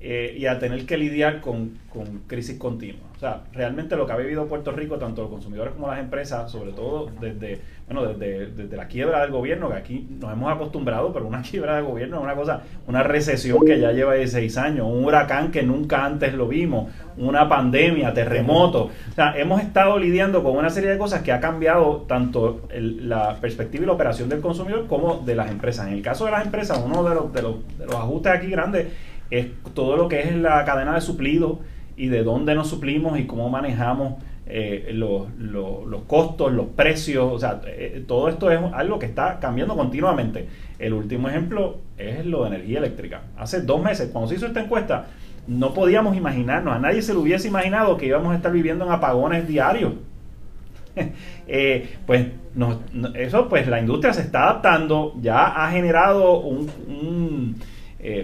y a tener que lidiar con, con crisis continua. O sea, realmente lo que ha vivido Puerto Rico, tanto los consumidores como las empresas, sobre todo desde, bueno, desde, desde, la quiebra del gobierno, que aquí nos hemos acostumbrado, pero una (laughs) quiebra del gobierno es una cosa, una recesión que ya lleva 16 años, un huracán que nunca antes lo vimos, una pandemia, terremoto. O sea, hemos estado lidiando con una serie de cosas que ha cambiado tanto la perspectiva y la operación del consumidor como de las empresas. En el caso de las empresas, uno de los, de los, de los ajustes aquí grandes es todo lo que es la cadena de suplido y de dónde nos suplimos y cómo manejamos eh, los, costos, los precios, o sea, eh, todo esto es algo que está cambiando continuamente. El último ejemplo es lo de energía eléctrica. Hace dos meses, cuando se hizo esta encuesta, no podíamos imaginarnos, a nadie se lo hubiese imaginado que íbamos a estar viviendo en apagones diarios. (laughs) Eh, pues eso, pues la industria se está adaptando, ya ha generado un,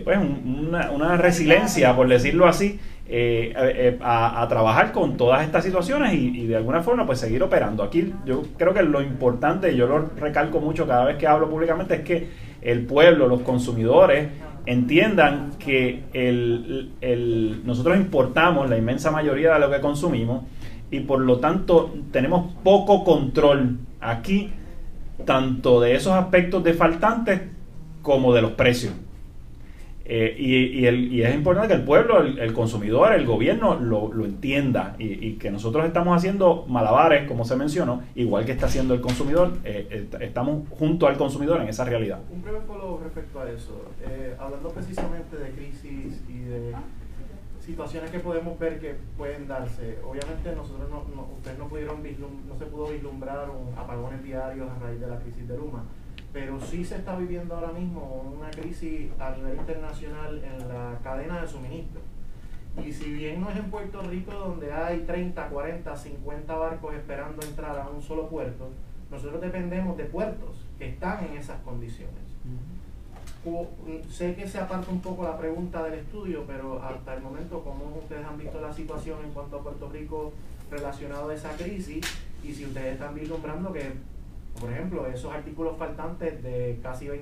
pues una, una resiliencia, por decirlo así, eh, eh, a, trabajar con todas estas situaciones y, de alguna forma pues seguir operando. Aquí yo creo que lo importante, y yo lo recalco mucho cada vez que hablo públicamente, es que el pueblo, los consumidores, entiendan que el, nosotros importamos la inmensa mayoría de lo que consumimos y por lo tanto tenemos poco control aquí tanto de esos aspectos de faltantes como de los precios. Eh, y, y, es importante que el pueblo, el, consumidor, el gobierno lo, entienda y, que nosotros estamos haciendo malabares, como se mencionó, igual que está haciendo el consumidor, eh, estamos junto al consumidor en esa realidad. Un breve follow respecto a eso, eh, hablando precisamente de crisis y de situaciones que podemos ver que pueden darse. Obviamente nosotros no, ustedes no pudieron no se pudo vislumbrar un apagones diarios a raíz de la crisis de Luma pero sí se está viviendo ahora mismo una crisis a nivel internacional en la cadena de suministro. Y si bien no es en Puerto Rico donde hay 30, 40, 50 barcos esperando entrar a un solo puerto, nosotros dependemos de puertos que están en esas condiciones. Sé que se aparta un poco la pregunta del estudio, pero hasta el momento, ¿cómo ustedes han visto la situación en cuanto a Puerto Rico relacionado a esa crisis? Y si ustedes están vislumbrando que por ejemplo, esos artículos faltantes de casi 20%,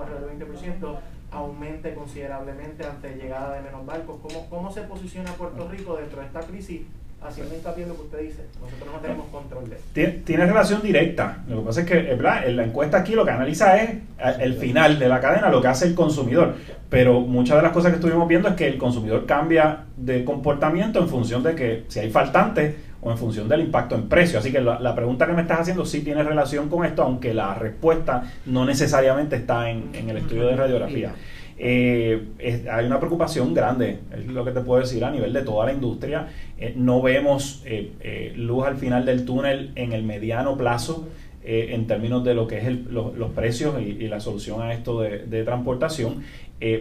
alrededor de 20%, aumente considerablemente ante llegada de menos barcos. ¿Cómo, ¿Cómo se posiciona Puerto Rico dentro de esta crisis? Haciendo hincapié en lo que usted dice, nosotros no tenemos control de eso. Tiene, relación directa. Lo que pasa es que en la encuesta aquí lo que analiza es eh, el final de la cadena, lo que hace el consumidor. Pero muchas de las cosas que estuvimos viendo es que el consumidor cambia de comportamiento en función de que si hay faltantes, o en función del impacto en precio. Así que la, pregunta que me estás haciendo sí tiene relación con esto, aunque la respuesta no necesariamente está en, el estudio de radiografía. Eh, hay una preocupación grande, es lo que te puedo decir a nivel de toda la industria. Eh, no vemos eh, luz al final del túnel en el mediano plazo en términos de lo que es los precios y, la solución a esto de, de transportación,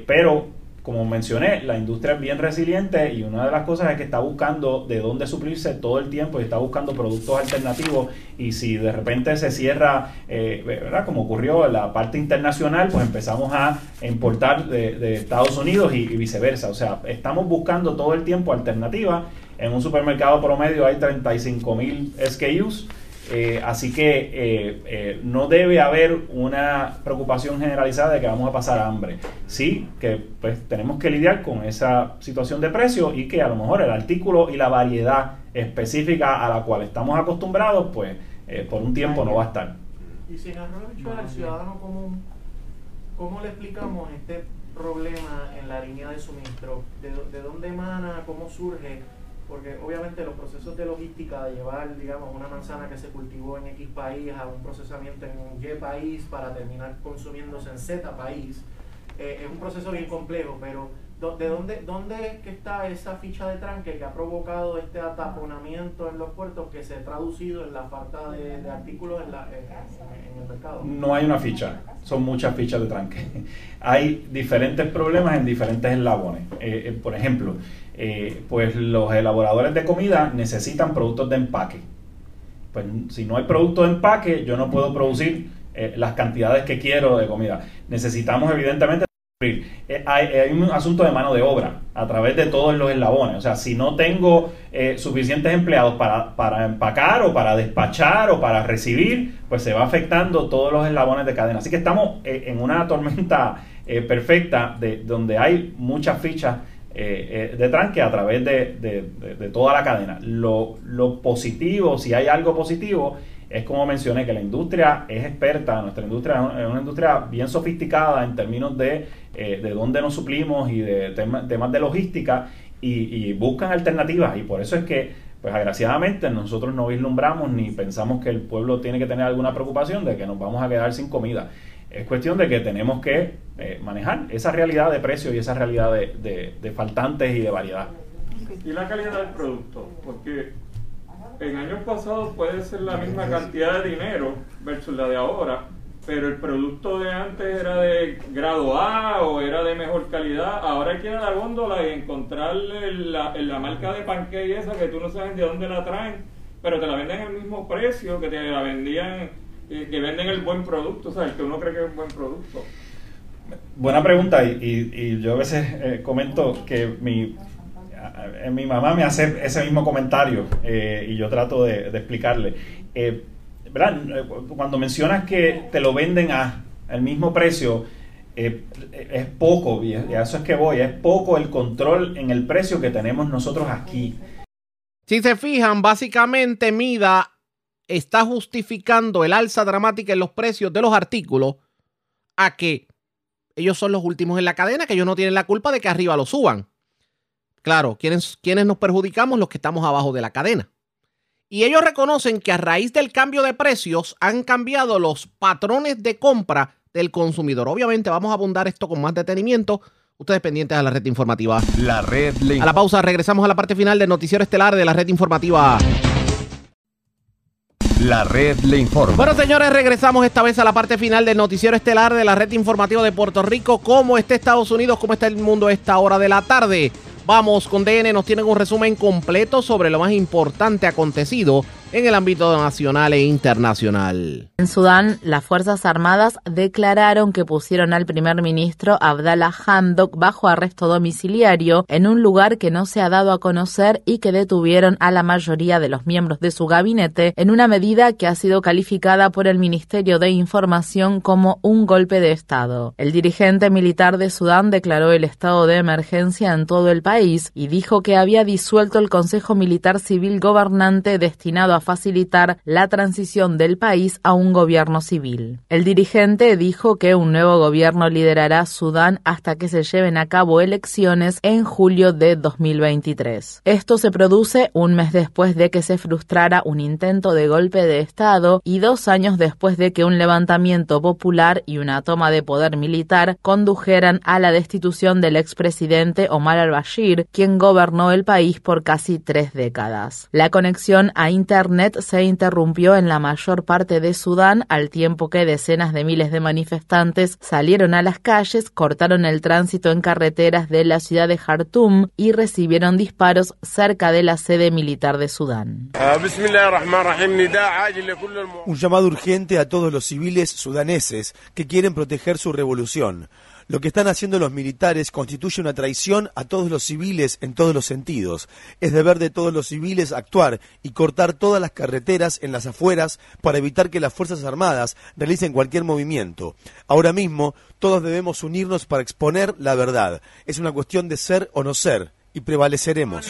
pero como mencioné, la industria es bien resiliente y una de las cosas es que está buscando de dónde suplirse todo el tiempo y está buscando productos alternativos y si de repente se cierra, eh. Como ocurrió en la parte internacional, pues empezamos a importar de, Estados Unidos y, viceversa. O sea, estamos buscando todo el tiempo alternativas. En un supermercado promedio hay 35 mil SKUs eh, así que eh, eh, no debe haber una preocupación generalizada de que vamos a pasar hambre. Sí, que pues tenemos que lidiar con esa situación de precio y que a lo mejor el artículo y la variedad específica a la cual estamos acostumbrados, pues por un tiempo no va a estar. Y sin arrojo al ciudadano común, ¿cómo le explicamos este problema en la línea de suministro? ¿De, de dónde emana? ¿Cómo surge? Porque obviamente los procesos de logística de llevar, digamos, una manzana que se cultivó en X país a un procesamiento en Y país para terminar consumiéndose en Z país, eh, es un proceso bien complejo, pero ¿de dónde, dónde que está esa ficha de tranque que ha provocado este ataponamiento en los puertos que se ha traducido en la falta de, artículos en, la, en, el mercado? No hay una ficha, son muchas fichas de tranque. (laughs) hay diferentes problemas en diferentes eslabones. Eh, eh, por ejemplo, eh, pues los elaboradores de comida necesitan productos de empaque. Pues si no hay productos de empaque, yo no puedo producir eh, las cantidades que quiero de comida. Necesitamos evidentemente... Eh, hay, un asunto de mano de obra a través de todos los eslabones. O sea, si no tengo suficientes empleados para, para, empacar o para despachar o para recibir, pues se va afectando todos los eslabones de cadena. Así que estamos en una tormenta perfecta de, donde hay muchas fichas eh, eh, de tranque a través de, toda la cadena. Lo, positivo, si hay algo positivo, es como mencioné, que la industria es experta, nuestra industria es una industria bien sofisticada en términos de, eh, de dónde nos suplimos y de temas de logística y, buscan alternativas y por eso es que, pues agraciadamente, nosotros no vislumbramos ni pensamos que el pueblo tiene que tener alguna preocupación de que nos vamos a quedar sin comida. Es cuestión de que tenemos que eh, manejar esa realidad de precio y esa realidad de, de, faltantes y de variedad. Y la calidad del producto, porque en años pasados puede ser la misma cantidad de dinero versus la de ahora, pero el producto de antes era de grado A o era de mejor calidad. Ahora hay que ir a la góndola y encontrar la, la marca de pancake esa que tú no sabes de dónde la traen, pero te la venden al mismo precio que te la vendían que venden el buen producto, o sea, el que uno cree que es un buen producto. Buena pregunta y, y, yo a veces eh, comento que mi, mi mamá me hace ese mismo comentario eh, y yo trato de, explicarle. Eh. Cuando mencionas que te lo venden a el mismo precio, es poco, y a eso es que voy, es poco el control en el precio que tenemos nosotros aquí. Si se fijan, básicamente Mida está justificando el alza dramática en los precios de los artículos a que ellos son los últimos en la cadena, que ellos no tienen la culpa de que arriba lo suban. Claro, ¿quiénes, nos perjudicamos? Los que estamos abajo de la cadena. Y ellos reconocen que a raíz del cambio de precios han cambiado los patrones de compra del consumidor. Obviamente vamos a abundar esto con más detenimiento. Ustedes pendientes a la red informativa. La red. A la pausa regresamos a la parte final del noticiero estelar de la red informativa. La red le informa. Bueno, señores, regresamos esta vez a la parte final del noticiero estelar de la red informativa de Puerto Rico. ¿Cómo está Estados Unidos? ¿Cómo está el mundo a esta hora de la tarde? Vamos con DN, nos tienen un resumen completo sobre lo más importante acontecido en el ámbito nacional e internacional. En Sudán, las Fuerzas Armadas declararon que pusieron al primer ministro Abdallah Hamdok bajo arresto domiciliario en un lugar que no se ha dado a conocer y que detuvieron a la mayoría de los miembros de su gabinete en una medida que ha sido calificada por el Ministerio de Información como un golpe de Estado. El dirigente militar de Sudán declaró el estado de emergencia en todo el país y dijo que había disuelto el Consejo Militar Civil Gobernante destinado a facilitar la transición del país a un gobierno civil. El dirigente dijo que un nuevo gobierno liderará Sudán hasta que se lleven a cabo elecciones en julio de 2023. Esto se produce un mes después de que se frustrara un intento de golpe de Estado y dos años después de que un levantamiento popular y una toma de poder militar condujeran a la destitución del expresidente Omar al-Bashir, quien gobernó el país por casi tres décadas. La conexión a Internet Internet se interrumpió en la mayor parte de Sudán al tiempo que decenas de miles de manifestantes salieron a las calles, cortaron el tránsito en carreteras de la ciudad de Jartum y recibieron disparos cerca de la sede militar de Sudán. Un llamado urgente a todos los civiles sudaneses que quieren proteger su revolución. Lo que están haciendo los militares constituye una traición a todos los civiles en todos los sentidos. Es deber de todos los civiles actuar y cortar todas las carreteras en las afueras para evitar que las Fuerzas Armadas realicen cualquier movimiento. Ahora mismo todos debemos unirnos para exponer la verdad. Es una cuestión de ser o no ser y prevaleceremos.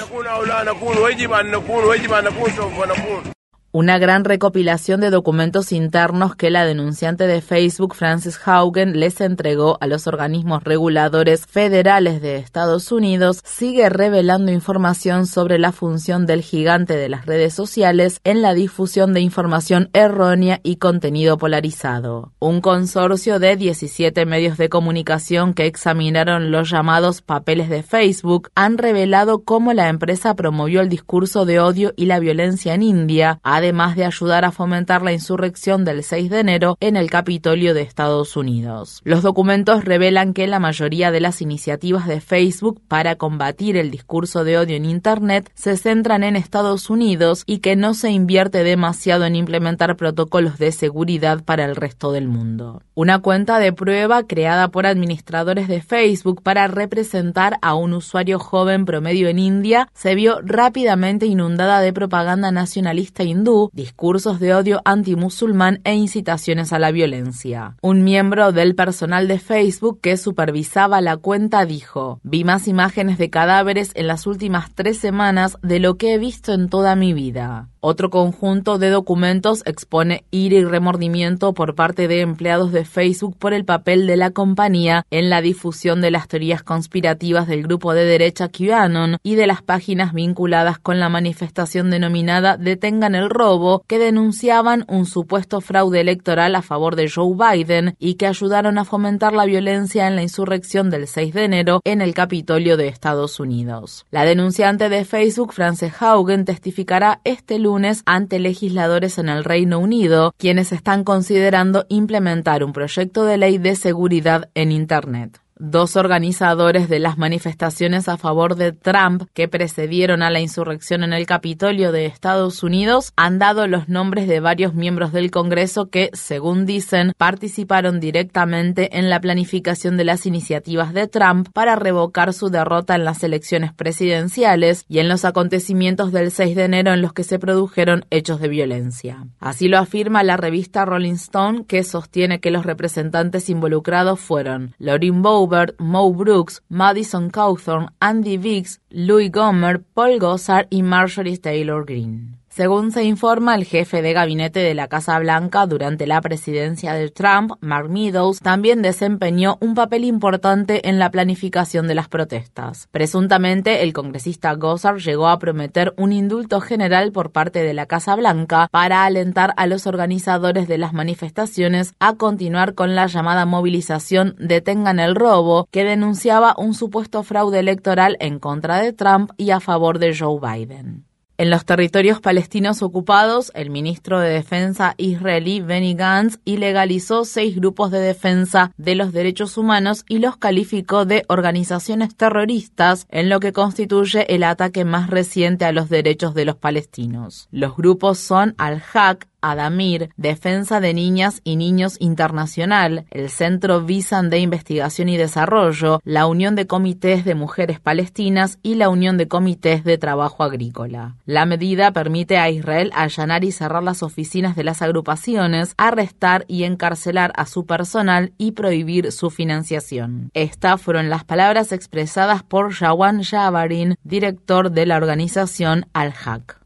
Una gran recopilación de documentos internos que la denunciante de Facebook, Frances Haugen, les entregó a los organismos reguladores federales de Estados Unidos sigue revelando información sobre la función del gigante de las redes sociales en la difusión de información errónea y contenido polarizado. Un consorcio de 17 medios de comunicación que examinaron los llamados papeles de Facebook han revelado cómo la empresa promovió el discurso de odio y la violencia en India, de ayudar a fomentar la insurrección del 6 de enero en el Capitolio de Estados Unidos. Los documentos revelan que la mayoría de las iniciativas de Facebook para combatir el discurso de odio en Internet se centran en Estados Unidos y que no se invierte demasiado en implementar protocolos de seguridad para el resto del mundo. Una cuenta de prueba creada por administradores de Facebook para representar a un usuario joven promedio en India se vio rápidamente inundada de propaganda nacionalista hindú discursos de odio antimusulmán e incitaciones a la violencia. Un miembro del personal de Facebook que supervisaba la cuenta dijo, vi más imágenes de cadáveres en las últimas tres semanas de lo que he visto en toda mi vida. Otro conjunto de documentos expone ira y remordimiento por parte de empleados de Facebook por el papel de la compañía en la difusión de las teorías conspirativas del grupo de derecha QAnon y de las páginas vinculadas con la manifestación denominada Detengan el robo, que denunciaban un supuesto fraude electoral a favor de Joe Biden y que ayudaron a fomentar la violencia en la insurrección del 6 de enero en el Capitolio de Estados Unidos. La denunciante de Facebook, Frances Haugen, testificará este lunes ante legisladores en el Reino Unido, quienes están considerando implementar un proyecto de ley de seguridad en Internet. Dos organizadores de las manifestaciones a favor de Trump que precedieron a la insurrección en el Capitolio de Estados Unidos han dado los nombres de varios miembros del Congreso que, según dicen, participaron directamente en la planificación de las iniciativas de Trump para revocar su derrota en las elecciones presidenciales y en los acontecimientos del 6 de enero en los que se produjeron hechos de violencia. Así lo afirma la revista Rolling Stone, que sostiene que los representantes involucrados fueron Lauren Bow Mo Brooks, Madison Cawthorn, Andy Biggs, Louis Gomer, Paul Gossard y Marjorie Taylor Greene. Según se informa, el jefe de gabinete de la Casa Blanca durante la presidencia de Trump, Mark Meadows, también desempeñó un papel importante en la planificación de las protestas. Presuntamente, el congresista Gossard llegó a prometer un indulto general por parte de la Casa Blanca para alentar a los organizadores de las manifestaciones a continuar con la llamada movilización Detengan el robo, que denunciaba un supuesto fraude electoral en contra de Trump y a favor de Joe Biden. En los territorios palestinos ocupados, el ministro de Defensa israelí Benny Gantz ilegalizó seis grupos de defensa de los derechos humanos y los calificó de organizaciones terroristas en lo que constituye el ataque más reciente a los derechos de los palestinos. Los grupos son Al-Haq, Adamir, Defensa de Niñas y Niños Internacional, el Centro Visan de Investigación y Desarrollo, la Unión de Comités de Mujeres Palestinas y la Unión de Comités de Trabajo Agrícola. La medida permite a Israel allanar y cerrar las oficinas de las agrupaciones, arrestar y encarcelar a su personal y prohibir su financiación. Estas fueron las palabras expresadas por Jawan Jabarin, director de la organización Al-Haq.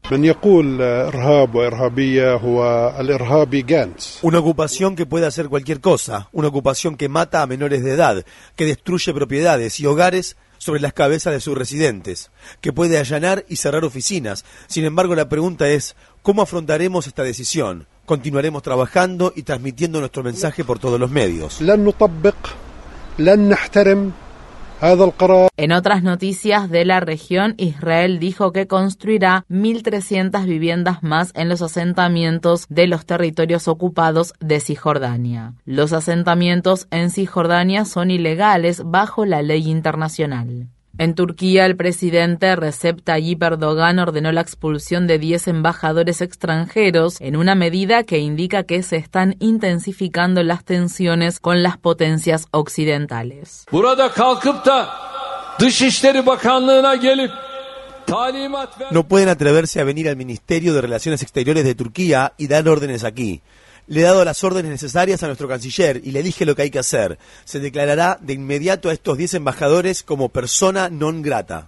Una ocupación que puede hacer cualquier cosa, una ocupación que mata a menores de edad, que destruye propiedades y hogares sobre las cabezas de sus residentes, que puede allanar y cerrar oficinas. Sin embargo, la pregunta es, ¿cómo afrontaremos esta decisión? Continuaremos trabajando y transmitiendo nuestro mensaje por todos los medios. En otras noticias de la región, Israel dijo que construirá 1.300 viviendas más en los asentamientos de los territorios ocupados de Cisjordania. Los asentamientos en Cisjordania son ilegales bajo la ley internacional. En Turquía, el presidente Recep Tayyip Erdogan ordenó la expulsión de 10 embajadores extranjeros en una medida que indica que se están intensificando las tensiones con las potencias occidentales. No pueden atreverse a venir al Ministerio de Relaciones Exteriores de Turquía y dar órdenes aquí. Le he dado las órdenes necesarias a nuestro canciller y le dije lo que hay que hacer. Se declarará de inmediato a estos 10 embajadores como persona non grata.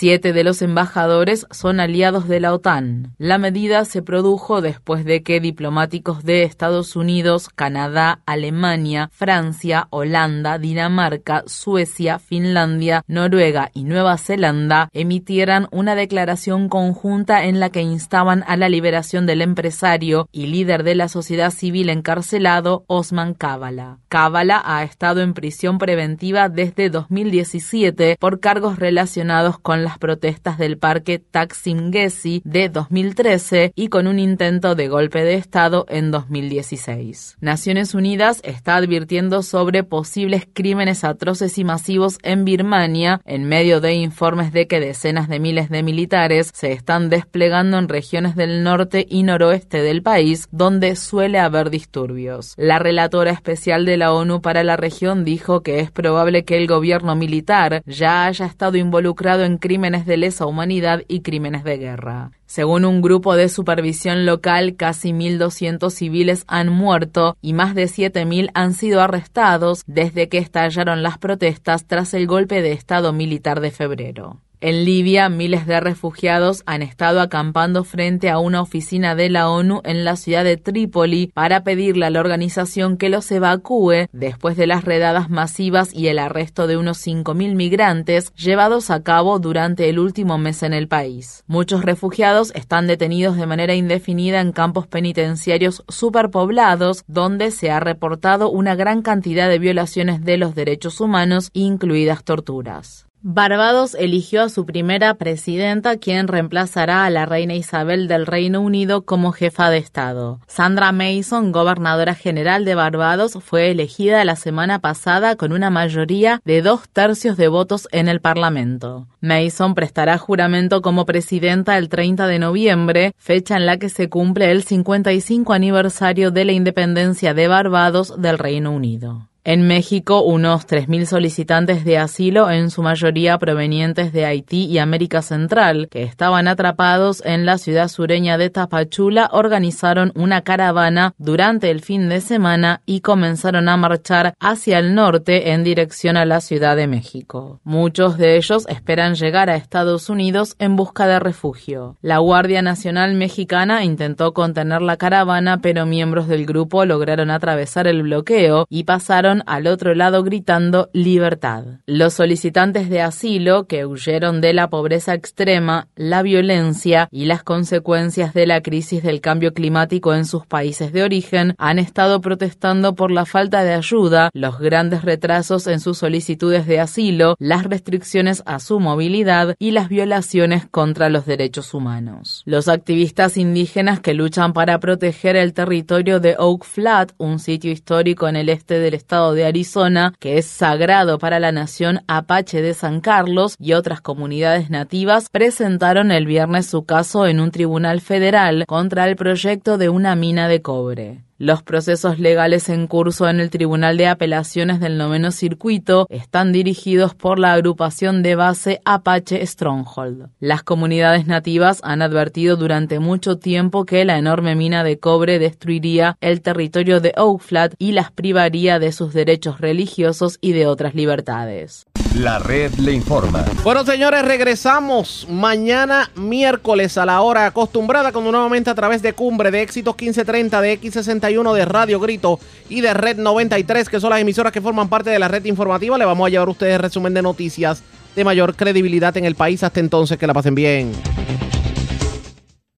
Siete de los embajadores son aliados de la OTAN. La medida se produjo después de que diplomáticos de Estados Unidos, Canadá, Alemania, Francia, Holanda, Dinamarca, Suecia, Finlandia, Noruega y Nueva Zelanda emitieran una declaración conjunta en la que instaban a la liberación del empresario y líder de la sociedad civil encarcelado, Osman Kavala. Kavala ha estado en prisión preventiva desde 2017 por cargos relacionados con la protestas del parque Taksim Gezi de 2013 y con un intento de golpe de Estado en 2016. Naciones Unidas está advirtiendo sobre posibles crímenes atroces y masivos en Birmania en medio de informes de que decenas de miles de militares se están desplegando en regiones del norte y noroeste del país donde suele haber disturbios. La relatora especial de la ONU para la región dijo que es probable que el gobierno militar ya haya estado involucrado en crímenes crímenes de lesa humanidad y crímenes de guerra. Según un grupo de supervisión local, casi 1.200 civiles han muerto y más de 7.000 han sido arrestados desde que estallaron las protestas tras el golpe de Estado militar de febrero. En Libia, miles de refugiados han estado acampando frente a una oficina de la ONU en la ciudad de Trípoli para pedirle a la organización que los evacúe después de las redadas masivas y el arresto de unos 5.000 migrantes llevados a cabo durante el último mes en el país. Muchos refugiados están detenidos de manera indefinida en campos penitenciarios superpoblados donde se ha reportado una gran cantidad de violaciones de los derechos humanos, incluidas torturas. Barbados eligió a su primera presidenta, quien reemplazará a la reina Isabel del Reino Unido como jefa de Estado. Sandra Mason, gobernadora general de Barbados, fue elegida la semana pasada con una mayoría de dos tercios de votos en el Parlamento. Mason prestará juramento como presidenta el 30 de noviembre, fecha en la que se cumple el 55 aniversario de la independencia de Barbados del Reino Unido. En México, unos 3.000 solicitantes de asilo, en su mayoría provenientes de Haití y América Central, que estaban atrapados en la ciudad sureña de Tapachula, organizaron una caravana durante el fin de semana y comenzaron a marchar hacia el norte en dirección a la Ciudad de México. Muchos de ellos esperan llegar a Estados Unidos en busca de refugio. La Guardia Nacional Mexicana intentó contener la caravana, pero miembros del grupo lograron atravesar el bloqueo y pasaron al otro lado gritando libertad. Los solicitantes de asilo que huyeron de la pobreza extrema, la violencia y las consecuencias de la crisis del cambio climático en sus países de origen han estado protestando por la falta de ayuda, los grandes retrasos en sus solicitudes de asilo, las restricciones a su movilidad y las violaciones contra los derechos humanos. Los activistas indígenas que luchan para proteger el territorio de Oak Flat, un sitio histórico en el este del estado de Arizona, que es sagrado para la nación Apache de San Carlos y otras comunidades nativas, presentaron el viernes su caso en un tribunal federal contra el proyecto de una mina de cobre. Los procesos legales en curso en el Tribunal de Apelaciones del Noveno Circuito están dirigidos por la agrupación de base Apache Stronghold. Las comunidades nativas han advertido durante mucho tiempo que la enorme mina de cobre destruiría el territorio de Oak Flat y las privaría de sus derechos religiosos y de otras libertades. La red le informa. Bueno, señores, regresamos mañana miércoles a la hora acostumbrada, cuando nuevamente a través de Cumbre de Éxitos 1530 de X61 de Radio Grito y de Red 93, que son las emisoras que forman parte de la red informativa, le vamos a llevar a ustedes resumen de noticias de mayor credibilidad en el país. Hasta entonces, que la pasen bien.